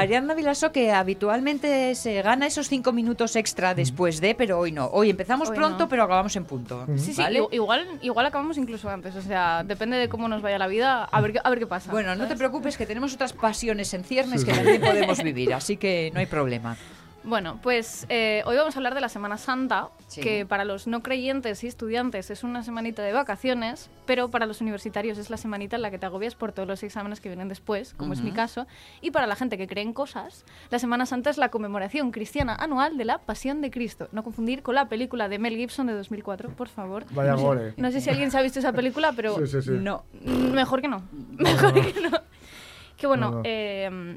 Ariadna Vilaso, que habitualmente se gana esos cinco minutos extra después de, pero hoy no. Hoy empezamos Hoy pronto, no. pero acabamos en punto. Sí, sí, igual, igual acabamos incluso antes. O sea, depende de cómo nos vaya la vida. A ver, qué- a ver qué pasa. Bueno, no te preocupes, que tenemos otras pasiones en ciernes Sí, que sí. también podemos vivir, así que no hay problema. Bueno, pues eh, hoy vamos a hablar de la Semana Santa, Sí. que para los no creyentes y estudiantes es una semanita de vacaciones, pero para los universitarios es la semanita en la que te agobias por todos los exámenes que vienen después, como es mi caso. Y para la gente que cree en cosas, la Semana Santa es la conmemoración cristiana anual de la Pasión de Cristo. No confundir con la película de Mel Gibson de 2004, por favor. Vaya no, sé, no sé si alguien se ha visto esa película, pero <laughs> Sí, sí, sí. no, mejor que no. <laughs> Mejor que no. Que bueno, No, no. eh,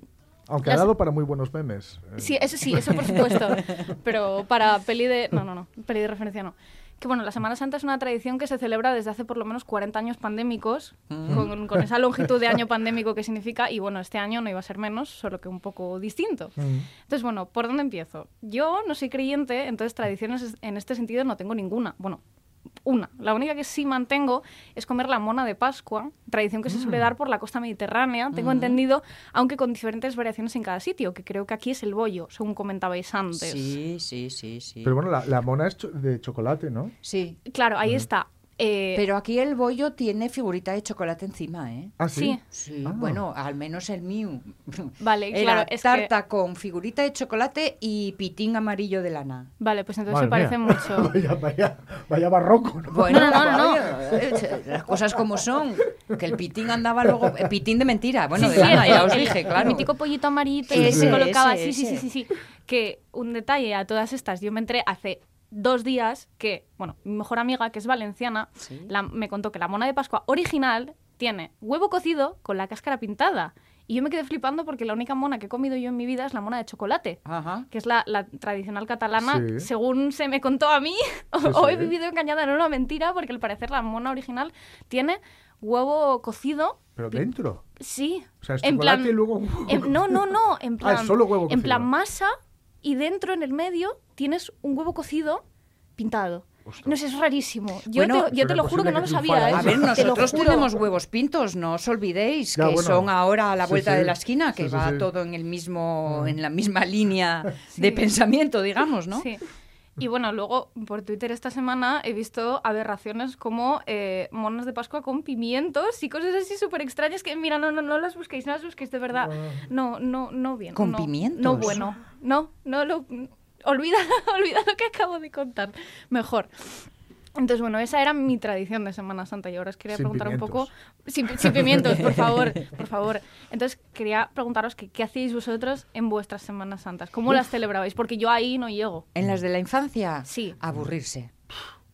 Aunque ha dado para muy buenos memes. eh. Sí, eso sí, eso por supuesto. <laughs> Pero para peli de. No, no, no. Peli de referencia no. Que bueno, la Semana Santa es una tradición que se celebra desde hace por lo menos 40 años pandémicos, con, con <laughs> esa longitud de año pandémico que significa. Y bueno, este año no iba a ser menos, solo que un poco distinto. Mm. Entonces, bueno, ¿por dónde empiezo? Yo no soy creyente, entonces tradiciones en este sentido no tengo ninguna. Bueno, una. La única que sí mantengo es comer la mona de Pascua, tradición que se suele dar por la costa mediterránea, tengo entendido, aunque con diferentes variaciones en cada sitio, que creo que aquí es el bollo, según comentabais antes. Sí, sí, sí, sí. Pero bueno, la, la mona es cho- de chocolate, ¿no? Sí. Claro, ahí está. Eh, Pero aquí el bollo tiene figurita de chocolate encima, ¿eh? Ah, sí. Sí. Sí, Ah. bueno, al menos el mío. Vale, Era claro, es que- tarta con figurita de chocolate y pitín amarillo de lana. Vale, pues entonces se parece mía. mucho. <laughs> Vaya, vaya, vaya barroco, ¿no? Bueno, No, no, no, no. vaya, las cosas como son. Que el pitín andaba luego. eh, pitín de mentira. Bueno, Sí, de sí, lana, el- ya os el- dije, El claro. mítico pollito amarillito Sí, que sí. se colocaba. Ese, sí, sí, sí, sí. Que un detalle a todas estas, yo me entré hace dos días que, bueno, mi mejor amiga, que es valenciana, Sí. la- me contó que la mona de Pascua original tiene huevo cocido con la cáscara pintada. Y yo me quedé flipando porque la única mona que he comido yo en mi vida es la mona de chocolate. Ajá. que es la, la tradicional catalana, Sí. según se me contó a mí, o, <laughs> Sí, o he vivido engañada en una mentira, porque al parecer la mona original tiene huevo cocido. Pero dentro. Sí. O sea, es en chocolate plan, y luego... en- no, no, no. En Ah, plan, es solo huevo En plan cocido. masa y dentro, en el medio, tienes un huevo cocido pintado. Ostras. No sé, es rarísimo. Yo, Bueno, te, yo te lo juro que no lo sabía. ¿eh? A ver, nosotros tenemos huevos pintos, no os olvidéis, Ya, que bueno. son ahora a la vuelta sí. de la esquina, que Sí, sí, va sí. todo en el mismo, en la misma línea <laughs> Sí. de pensamiento, digamos, ¿no? Sí. Y bueno, luego por Twitter esta semana he visto aberraciones como eh, monas de Pascua con pimientos y cosas así súper extrañas que, mira, no, no, no las busquéis, no las busquéis, de verdad. No, no, no bien. ¿Con no, pimientos? No bueno. No, no lo... Olvida, <laughs> olvida lo que acabo de contar. Mejor. Entonces, bueno, esa era mi tradición de Semana Santa y ahora os quería Sin preguntar un poco... sin pimientos, por favor, <laughs> por favor. Entonces, quería preguntaros que, qué hacíais vosotros en vuestras Semanas Santas, cómo las celebrabais, porque yo ahí no llego. En las de la infancia, Sí. aburrirse.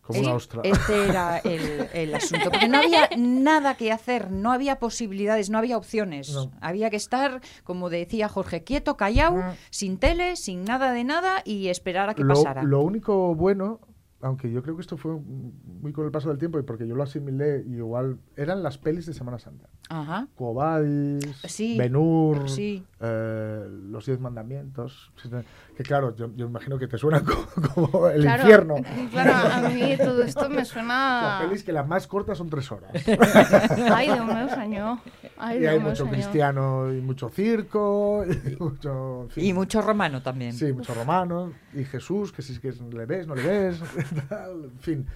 Como una ostra. Este era el, el asunto. Porque no había nada que hacer, no había posibilidades, no había opciones. No. Había que estar, como decía Jorge, quieto, callado, Mm. sin tele, sin nada de nada y esperar a que lo, pasara. lo único bueno, aunque yo creo que esto fue muy con el paso del tiempo y porque yo lo asimilé y igual, eran las pelis de Semana Santa. Ajá. Cobadis, Sí, Benur, sí. eh, los Diez Mandamientos. Que claro, yo, yo imagino que te suena <laughs> como, como el Claro, infierno. <laughs> Claro, a mí todo esto me Las suena... pelis que las más cortas son tres horas. <laughs> Ay, Dios mío, señor. Ay, y hay mucho señor. cristiano y mucho circo y <laughs> mucho... en fin. Y mucho romano también. Sí, mucho romano. Y Jesús, que si que le ves, no le ves. <laughs> tal, en fin.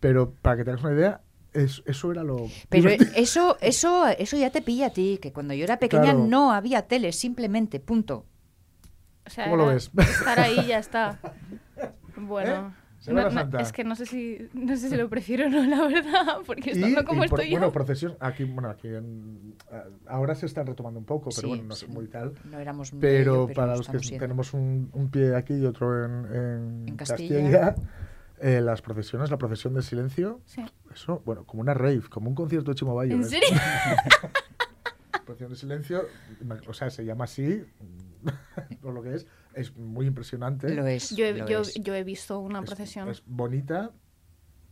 Pero para que te hagas una idea, es- eso era lo. Pero <laughs> eso, eso, eso ya te pilla a ti, que cuando yo era pequeña Claro. no había tele, simplemente, punto. O sea, ¿Cómo lo ves? Estar ahí y ya está. Bueno. ¿Eh? Semana no- no, Santa. es que no sé si no sé si lo prefiero o no, la verdad, porque estando como y por- estoy bueno, yo. procesión. Aquí, bueno, aquí en- ahora se están retomando un poco, pero Sí, bueno, no sé sí. muy tal. No éramos muy Pero, ello, para los que siendo. tenemos un, un pie aquí y otro en, en En Castilla. Castilla, eh, las procesiones, la procesión del silencio, Sí. eso, bueno, como una rave, como un concierto de Chimo Bayo. ¿En es- serio? <laughs> Procesión de silencio, o sea, se llama así, <laughs> por lo que es, es muy impresionante. Lo es. Yo he, lo yo, es. yo he visto una Es- procesión. Es, bonita,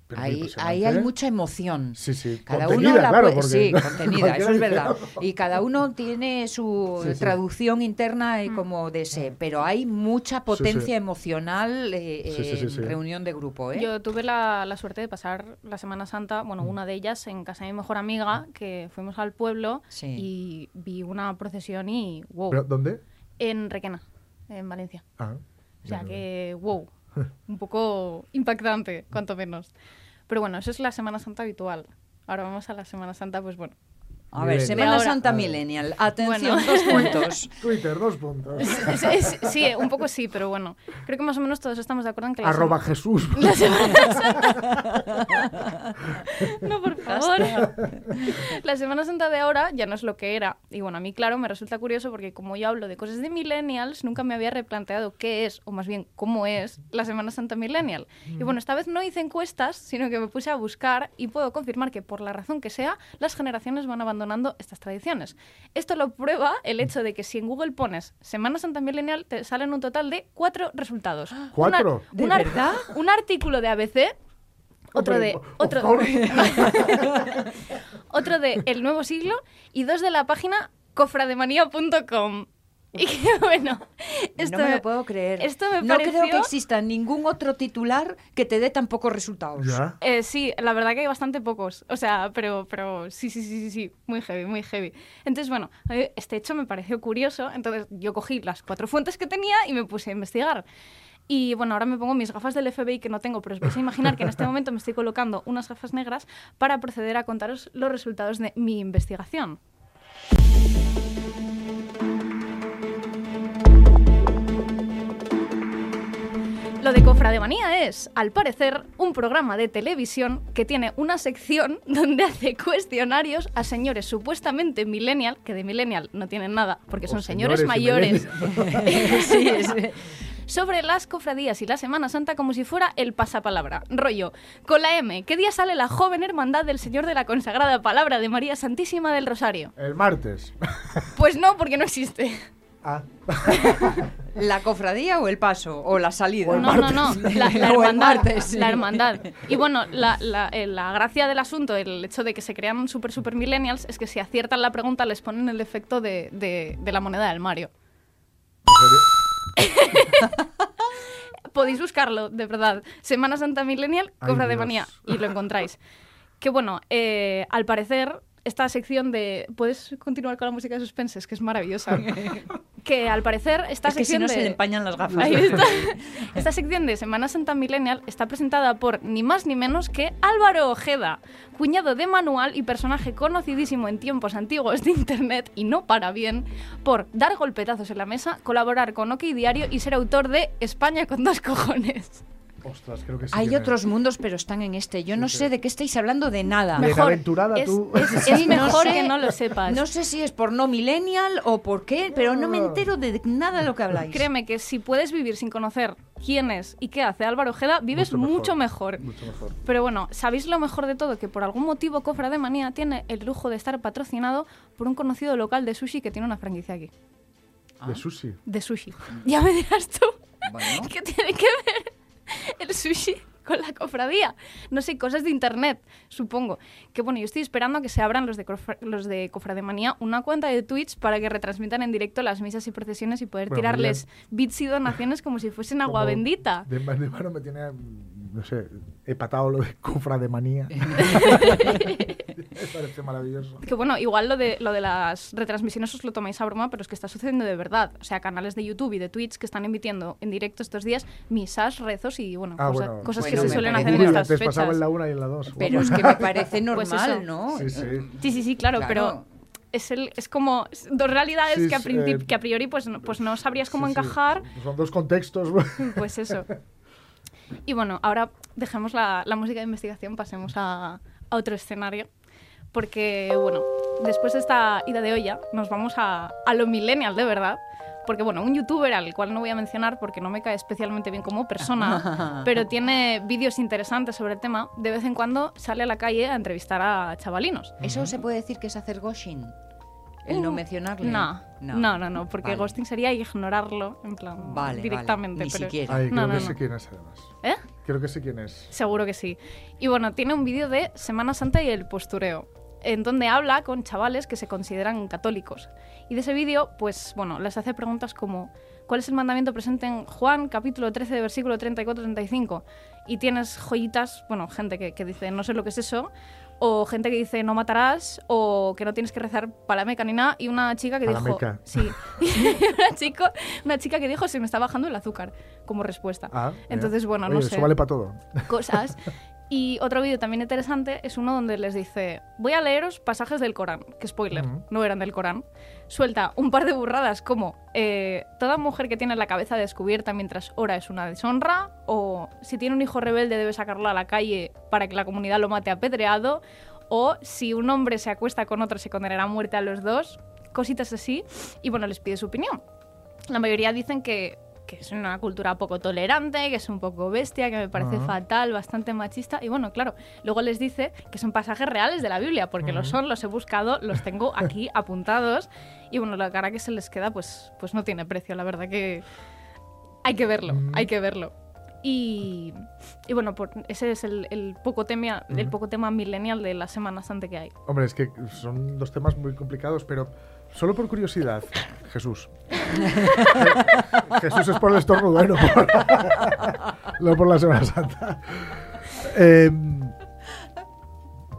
pero muy Ahí, impresionante. ahí hay mucha emoción. Sí, sí, Cada contenida, uno la claro, puede- sí, contenida, eso es verdad. Y cada uno tiene su Sí, sí. traducción interna Mm. y como de ese, pero hay mucha potencia sí. emocional eh, Sí, sí, sí, en sí. reunión de grupo, ¿eh? Yo tuve la, la suerte de pasar la Semana Santa, bueno, Mm. una de ellas en casa de mi mejor amiga, que fuimos al pueblo Sí. y vi una procesión y wow, ¿Pero dónde? en Requena, en Valencia. Ah, O sea que, wow, <laughs> un poco impactante, cuanto menos. Pero bueno, eso es la Semana Santa habitual. Ahora vamos a la Semana Santa, pues bueno. A ver. Semana Ahora- Santa A. Millennial. Atención, Bueno. dos <laughs> puntos. Twitter, dos puntos. Es- es- sí, un poco sí, pero bueno. Creo que más o menos todos estamos de acuerdo en que la Arroba Sema- Jesús. <laughs> la Semana <laughs> Santa- No, por favor. La Semana Santa de ahora ya no es lo que era. Y bueno, a mí, claro, me resulta curioso porque como yo hablo de cosas de millennials, nunca me había replanteado qué es, o más bien cómo es, la Semana Santa millennial. Y bueno, esta vez no hice encuestas, sino que me puse a buscar y puedo confirmar que por la razón que sea, las generaciones van abandonando abandonando estas tradiciones. Esto lo prueba el hecho de que si en Google pones Semana Santa Millennial, te salen un total de cuatro resultados. <gasps> ¿Cuatro? Una- ¿De un ar- verdad? <laughs> Un artículo de ABC, otro de... Otro, <laughs> otro de El Nuevo Siglo y dos de la página cofrademanía.com. <laughs> Y que bueno, esto no me lo puedo creer. Esto me no pareció... creo que exista ningún otro titular que te dé tan pocos resultados. Ya. Eh, sí, la verdad que hay bastante pocos. O sea, pero, pero sí, sí, sí, sí, sí, muy heavy, muy heavy. Entonces, bueno, este hecho me pareció curioso. Entonces, yo cogí las cuatro fuentes que tenía y me puse a investigar. Y bueno, ahora me pongo mis gafas del FBI que no tengo, pero os vais a imaginar que en este momento me estoy colocando unas gafas negras para proceder a contaros los resultados de mi investigación. Lo de Cofrademanía es, al parecer, un programa de televisión que tiene una sección <laughs> donde hace cuestionarios a señores supuestamente millennial, que de millennial no tienen nada, porque son señores, señores mayores, <laughs> Sí, es- sobre las cofradías y la Semana Santa como si fuera el pasapalabra. Rollo, con la M, ¿qué día sale la joven hermandad del Señor de la Consagrada Palabra de María Santísima del Rosario? El martes. Pues no, porque no existe. Ah. <laughs> ¿La cofradía o el paso? ¿O la salida? O el No, no, no, la, <laughs> hermandad. martes. La hermandad. Y bueno, la, la- eh, la gracia del asunto, el hecho de que se crean super, super millennials, es que si aciertan la pregunta les ponen el efecto de, de- de la moneda del Mario. <laughs> Podéis buscarlo, de verdad. Semana Santa Millennial, Ay, Cofra de. Manía, y lo encontráis. Que bueno, eh, al parecer, esta sección de... ¿Puedes continuar con la música de suspense? Es que es maravillosa. <laughs> que al parecer, esta Es que si sección no de... se le empañan las gafas. Ahí está. <laughs> Esta sección de Semana Santa Millennial está presentada por ni más ni menos que Álvaro Ojeda, cuñado de Manual y personaje conocidísimo en tiempos antiguos de Internet y no para bien, por dar golpetazos en la mesa, colaborar con OK Diario y ser autor de España con dos cojones. Ostras, creo que sí. Hay otros mundos, pero están en este. Yo no sé de qué estáis hablando de nada. Me- Mejor, es, tú. <laughs> es- mejor sé- que no lo sepas. No sé si es por no millennial o por qué, pero no me entero de nada de lo que habláis. Créeme que si puedes vivir sin conocer quién es y qué hace Álvaro Ojeda, vives mucho mejor. Mucho mejor. Pero bueno, ¿sabéis lo mejor de todo? Que por algún motivo Cofra de Manía tiene el lujo de estar patrocinado por un conocido local de sushi que tiene una franquicia aquí. De sushi. De sushi. Ya me dirás tú Bueno. <laughs> qué tiene que ver <laughs> el sushi con la cofradía. No sé, cosas de internet, supongo. Que bueno, yo estoy esperando a que se abran los de, Cofra- los de Cofrademanía una cuenta de Twitch para que retransmitan en directo las misas y procesiones y poder Bueno, tirarles bits y donaciones como si fuesen <laughs> agua Como bendita. De, de mano me tiene, no sé, he patado lo de cofra de manía. <laughs> me parece maravilloso. Que bueno, igual lo de, lo de las retransmisiones os lo tomáis a broma, pero es que está sucediendo de verdad. O sea, canales de YouTube y de Twitch que están emitiendo en directo estos días misas, rezos y bueno, Ah, cosa- bueno. cosas Bueno, que se suelen hacer en estas antes pasaba fechas. en la una y en la dos. Pero es que me parece <laughs> Pues normal. ¿no? Sí, sí. Sí, sí, sí, claro, Claro. pero es, el, es como dos realidades Sí, que, a eh, que a priori pues no, pues no sabrías cómo Sí, sí. encajar. Son dos contextos. Pues eso. <laughs> Y bueno, ahora dejemos la, la música de investigación, pasemos a, a otro escenario. Porque, bueno, después de esta ida de olla, nos vamos a, a lo millennial de verdad. Porque, bueno, un youtuber al cual no voy a mencionar porque no me cae especialmente bien como persona, <laughs> pero tiene vídeos interesantes sobre el tema, de vez en cuando sale a la calle a entrevistar a chavalinos. ¿Eso se puede decir que es hacer ghosting? El no Uh, mencionarle. No, no, no, no, porque Vale. ghosting sería ignorarlo, en plan, Vale, directamente. vale, ni pero- siquiera. Ay, creo No, no, que no. sé quién es además. ¿Eh? Creo que sé quién es. Seguro que sí. Y bueno, tiene un vídeo de Semana Santa y el postureo, en donde habla con chavales que se consideran católicos. Y de ese vídeo, pues bueno, les hace preguntas como ¿cuál es el mandamiento presente en Juan, capítulo 13, versículo 34-35? Y tienes joyitas, bueno, gente que, que dice no sé lo que es eso, o gente que dice no matarás, o que no tienes que rezar para la meca ni nada, y una chica que dijo... <laughs> Sí, <laughs> una, chico, una chica que dijo se me está bajando el azúcar, como respuesta. Ah. Entonces, bueno, Oye, no eso sé vale para todo. cosas. <laughs> Y otro vídeo también interesante es uno donde les dice, voy a leeros pasajes del Corán, que spoiler, no eran del Corán. Suelta un par de burradas como, eh, toda mujer que tiene la cabeza descubierta mientras ora es una deshonra, o si tiene un hijo rebelde debe sacarlo a la calle para que la comunidad lo mate apedreado, o si un hombre se acuesta con otro se condenará a muerte a los dos, cositas así, y bueno, les pide su opinión. La mayoría dicen que que es una cultura poco tolerante, que es un poco bestia, que me parece Ajá. fatal, bastante machista. Y bueno, claro, luego les dice que son pasajes reales de la Biblia, porque lo son, los he buscado, los tengo aquí <laughs> apuntados. Y bueno, la cara que se les queda, pues, pues no tiene precio, la verdad que hay que verlo, hay que verlo. Y, y bueno, por, ese es el, el poco tema, el poco tema millennial de la Semana Santa que hay. Hombre, es que son dos temas muy complicados, pero solo por curiosidad, Jesús. Jesús es por el estornudo, no, por, <laughs> no por la Semana Santa. Eh,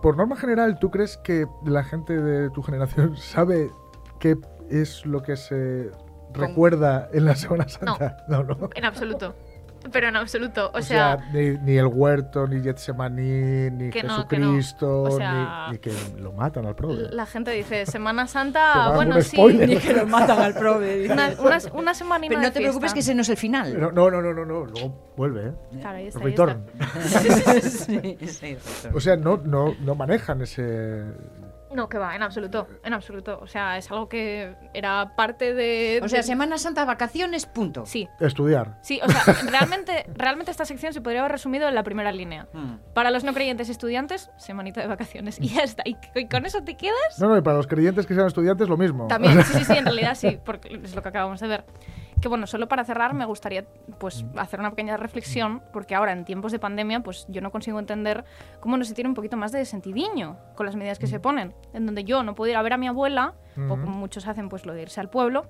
por norma general, ¿tú crees que la gente de tu generación sabe qué es lo que se recuerda en la Semana Santa? No, no. En absoluto. Pero en absoluto. O, O sea, sea, ni, ni el huerto, ni Getsemaní, ni Que no, que no. Jesucristo, O sea, ni, ni que lo matan al prode. La gente dice, Semana Santa, bueno, sí. spoiler. Y que lo matan al prove. <laughs> Una, una, una semanita Pero de no te preocupes que ese no es el final. No, no, no, no, no, no, luego vuelve, ¿eh? Claro, ahí está, ahí Return. <laughs> <laughs> sí, sí, O sea, no, no, no manejan ese... No, que va, en absoluto, en absoluto. O sea, es algo que era parte de... O sea, Semana Santa, vacaciones, punto. Sí, Estudiar. sí, o sea, <laughs> realmente, realmente esta sección se podría haber resumido en la primera línea. Mm. Para los no creyentes estudiantes, semanita de vacaciones. Y ya está. ¿Y, y con eso te quedas? No, no, y para los creyentes que sean estudiantes lo mismo. También, sí, sí, sí, en <laughs> realidad sí, porque es lo que acabamos de ver. Que bueno, solo para cerrar me gustaría pues hacer una pequeña reflexión, porque ahora en tiempos de pandemia pues yo no consigo entender cómo no se tiene un poquito más de sentidiño con las medidas que se ponen, en donde yo no puedo ir a ver a mi abuela, o como muchos hacen pues lo de irse al pueblo,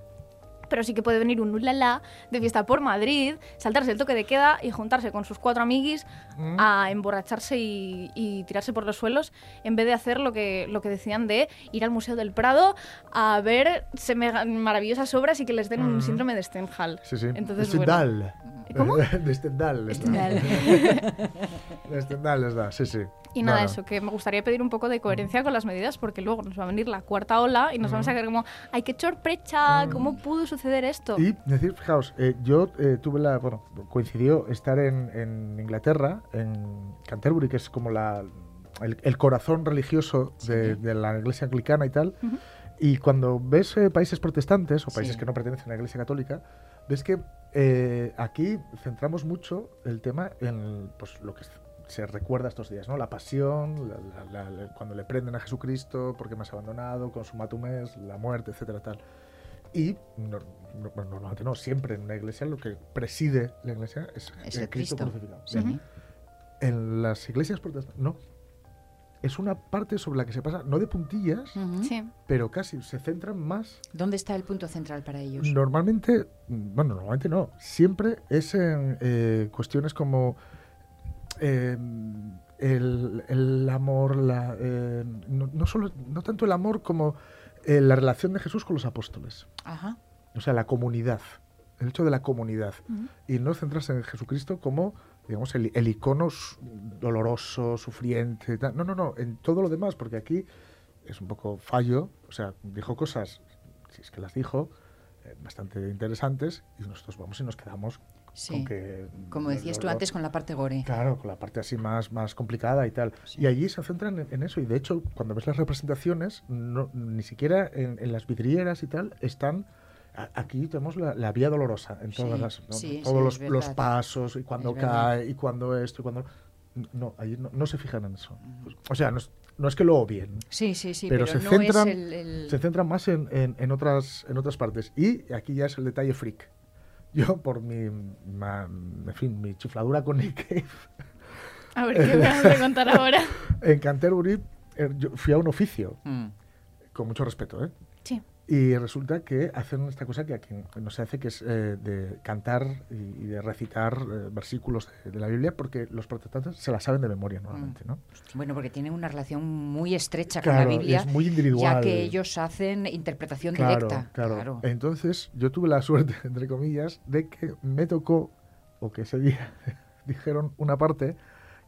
pero sí que puede venir un ulala de fiesta por Madrid, saltarse el toque de queda y juntarse con sus cuatro amiguis a emborracharse y, y tirarse por los suelos, en vez de hacer lo que, lo que decían de ir al Museo del Prado a ver maravillosas obras y que les den un síndrome de Stendhal. Sí, sí. Entonces, bueno. ¿Cómo? <laughs> De Stendhal. les da. <laughs> De Stendhal les da, sí, sí. Y nada, eso, que me gustaría pedir un poco de coherencia con las medidas porque luego nos va a venir la cuarta ola y nos vamos a quedar como, ¡ay, qué sorpresa! ¿Cómo pudo suceder esto? Y decir, fijaos, eh, yo eh, tuve la, bueno, coincidió estar en, en Inglaterra, en Canterbury, que es como la, el, el corazón religioso de, de la iglesia anglicana y tal. Y cuando ves eh, países protestantes o países Sí. que no pertenecen a la iglesia católica, ves que eh, aquí centramos mucho el tema en pues, lo que se recuerda estos días, ¿no? La pasión, la- la- la- cuando le prenden a Jesucristo, porque me has abandonado, consumatum es, la muerte, etcétera, tal. Y no- no- normalmente no, siempre en una iglesia lo que preside la iglesia es, Es el el Cristo, Cristo. crucificado. En las iglesias protestantes, no. Es una parte sobre la que se pasa, no de puntillas. Sí. pero casi se centran más. ¿Dónde está el punto central para ellos? Normalmente, bueno, normalmente no, siempre es en eh, cuestiones como eh, el, el amor, la, eh, no, no solo, no tanto el amor como eh, la relación de Jesús con los apóstoles. Ajá. O sea, la comunidad, el hecho de la comunidad. Y no centrarse en Jesucristo como, digamos, el, el icono doloroso, sufriente. tal. No, no, no, en todo lo demás, porque aquí es un poco fallo. O sea, dijo cosas, si es que las dijo, eh, bastante interesantes, y nosotros vamos y nos quedamos Sí. con que... Como decías tú antes con la parte gore. Claro, con la parte así más, más complicada y tal. Y allí se centran en, en eso. Y de hecho, cuando ves las representaciones, no, ni siquiera en, en las vidrieras y tal, están. Aquí tenemos la, la vía dolorosa en todas Sí, las. ¿no? sí, todos sí, los, pasos, y cuando Es verdad. cae, y cuando esto, y cuando. No, allí no, no se fijan en eso. O sea, no es, no es que lo obvien. Sí, sí, sí, pero, pero, se no centran, es el... el- se centran más en, en- en otras, en otras partes. Y aquí ya es el detalle freak. Yo, por mi, ma- en fin, mi chifladura con Nick Cave, A ver, ¿qué me vas a contar ahora? <laughs> en Canterbury eh, yo fui a un oficio, Mm. con mucho respeto, ¿eh? Y resulta que hacen esta cosa que aquí no se hace, que es eh, de cantar y, y de recitar eh, versículos de, de la Biblia, porque los protestantes se la saben de memoria normalmente, ¿no? Bueno, porque tienen una relación muy estrecha con Claro, la Biblia, es muy individual. ya que ellos hacen interpretación Claro, directa. claro. Entonces, yo tuve la suerte, <laughs> entre comillas, de que me tocó, o que ese día <laughs> dijeron una parte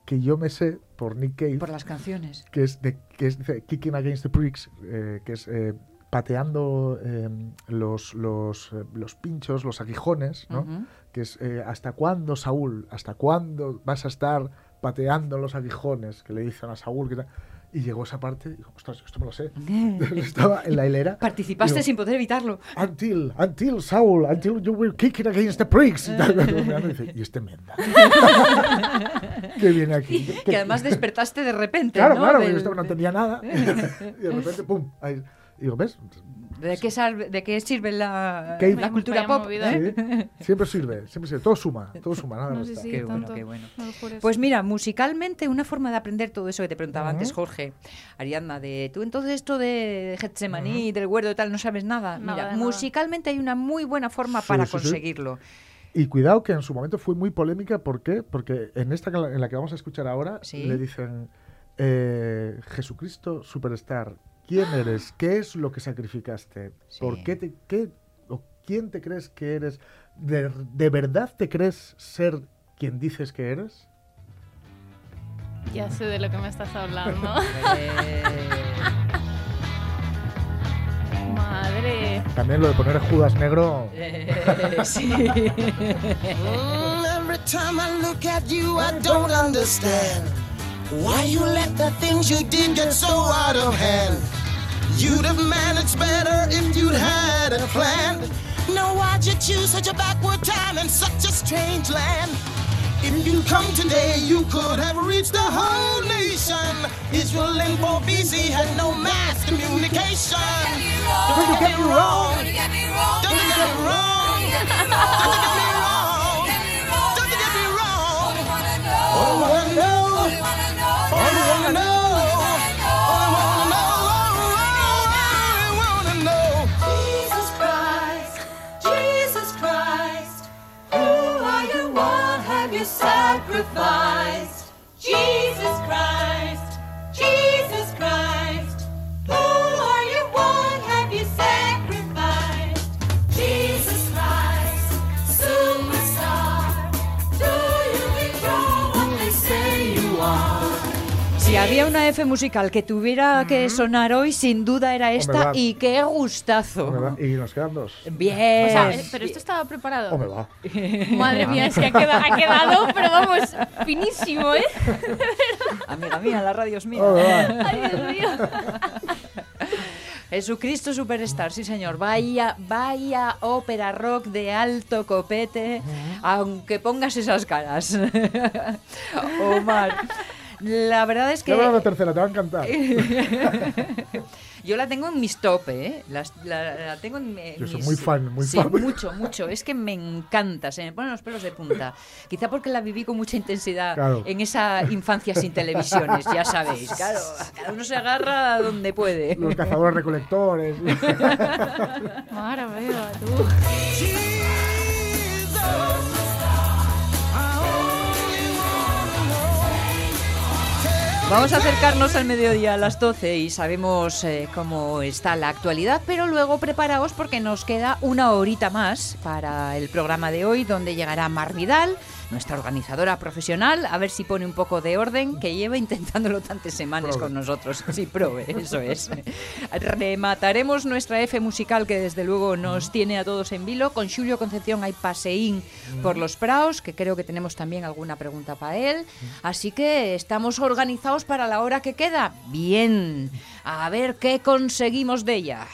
que yo me sé por Nick Cave, Por las canciones. que es, de, que es Kicking Against the Pricks, eh, que es eh, pateando eh, los, los, eh, los pinchos, los aguijones, ¿no? Ujú. Que es, eh, ¿hasta cuándo, Saúl? ¿Hasta cuándo vas a estar pateando los aguijones? Que le dicen a Saúl. Que. Y llegó esa parte y dijo, ostras, esto me lo sé. <laughs> <laughs> Estaba en la hilera. Participaste Digo, sin poder evitarlo. Until, until, Saul, until you will kick it against the pricks. Y, tal, mirando y dice, y este menda. <laughs> que viene aquí. Que además despertaste de repente, Claro, ¿no? claro, Del- yo no entendía nada. y de repente, pum. Ahí. Digo, ¿ves? ¿De qué, de qué sirve la, ¿Qué- la cultura pop? eh? Sí, <laughs> siempre sirve, siempre sirve. Todo suma, todo suma, nada No más sé si Qué bueno, qué bueno. Pues mira, musicalmente una forma de aprender todo eso que te preguntaba antes Jorge, Ariadna, de tú entonces esto de Getsemaní, del huerto y tal, no sabes nada. Mira, nada. musicalmente hay una muy buena forma Sí, para sí, sí. conseguirlo. Y cuidado que en su momento fue muy polémica, ¿por qué? Porque en esta en la que vamos a escuchar ahora Sí. le dicen eh, Jesucristo Superstar, ¿quién eres? ¿Qué es lo que sacrificaste? Sí. ¿Por qué te qué o quién te crees que eres? ¿De, de verdad te crees ser quien dices que eres? Ya sé de lo que me estás hablando. <laughs> <laughs> Madre. También lo de poner Judas negro. <laughs> sí. Mm, every time I look at you, I don't understand why you let the things you did get so out of hand. You'd have managed better if you'd had a plan. No, why'd you choose such a backward time in such a strange land? If you'd come today, you could have reached the whole nation. Israel and BC had no mass communication. Don't you get me wrong. Don't you get me wrong. Don't you get me wrong. Don't you get me wrong. All I wanna know. glorify. Había una F musical que tuviera que sonar hoy, sin duda era esta y qué gustazo. Hombre, Y nos quedan dos. Bien. O sea, pero esto estaba preparado. Hombre, va. Madre mía, es que ha quedado, ha quedado, pero vamos, <laughs> finísimo, ¿eh? <laughs> Amiga mía, la radio es mía. Ay, Dios mío. <laughs> Jesucristo Superstar, sí señor. Vaya, vaya ópera rock de alto copete, aunque pongas esas caras. Omar. La verdad es Ya verás la que tercera, te va a encantar. <laughs> yo la tengo en mis top, ¿eh? Las- la, la tengo en, en Yo soy mis- muy fan, muy sí, fan. <laughs> mucho, mucho. Es que me encanta, se me ponen los pelos de punta. Quizá porque la viví con mucha intensidad Claro. en esa infancia sin televisiones, ya sabéis. <laughs> Claro, cada uno se agarra donde puede. Los cazadores recolectores. Maravilla, tú. Vamos a acercarnos al mediodía a las 12 y sabemos eh, cómo está la actualidad, pero luego preparaos porque nos queda una horita más para el programa de hoy, donde llegará Mar Vidal, nuestra organizadora profesional, a ver si pone un poco de orden, que lleva intentándolo tantas semanas Prove. con nosotros. Sí, prove, eso es. Remataremos nuestra F musical que desde luego nos tiene a todos en vilo. Con Julio Concepción hay paseín por los praos, que creo que tenemos también alguna pregunta para él. Así que estamos organizados para la hora que queda. Bien, a ver qué conseguimos de ella.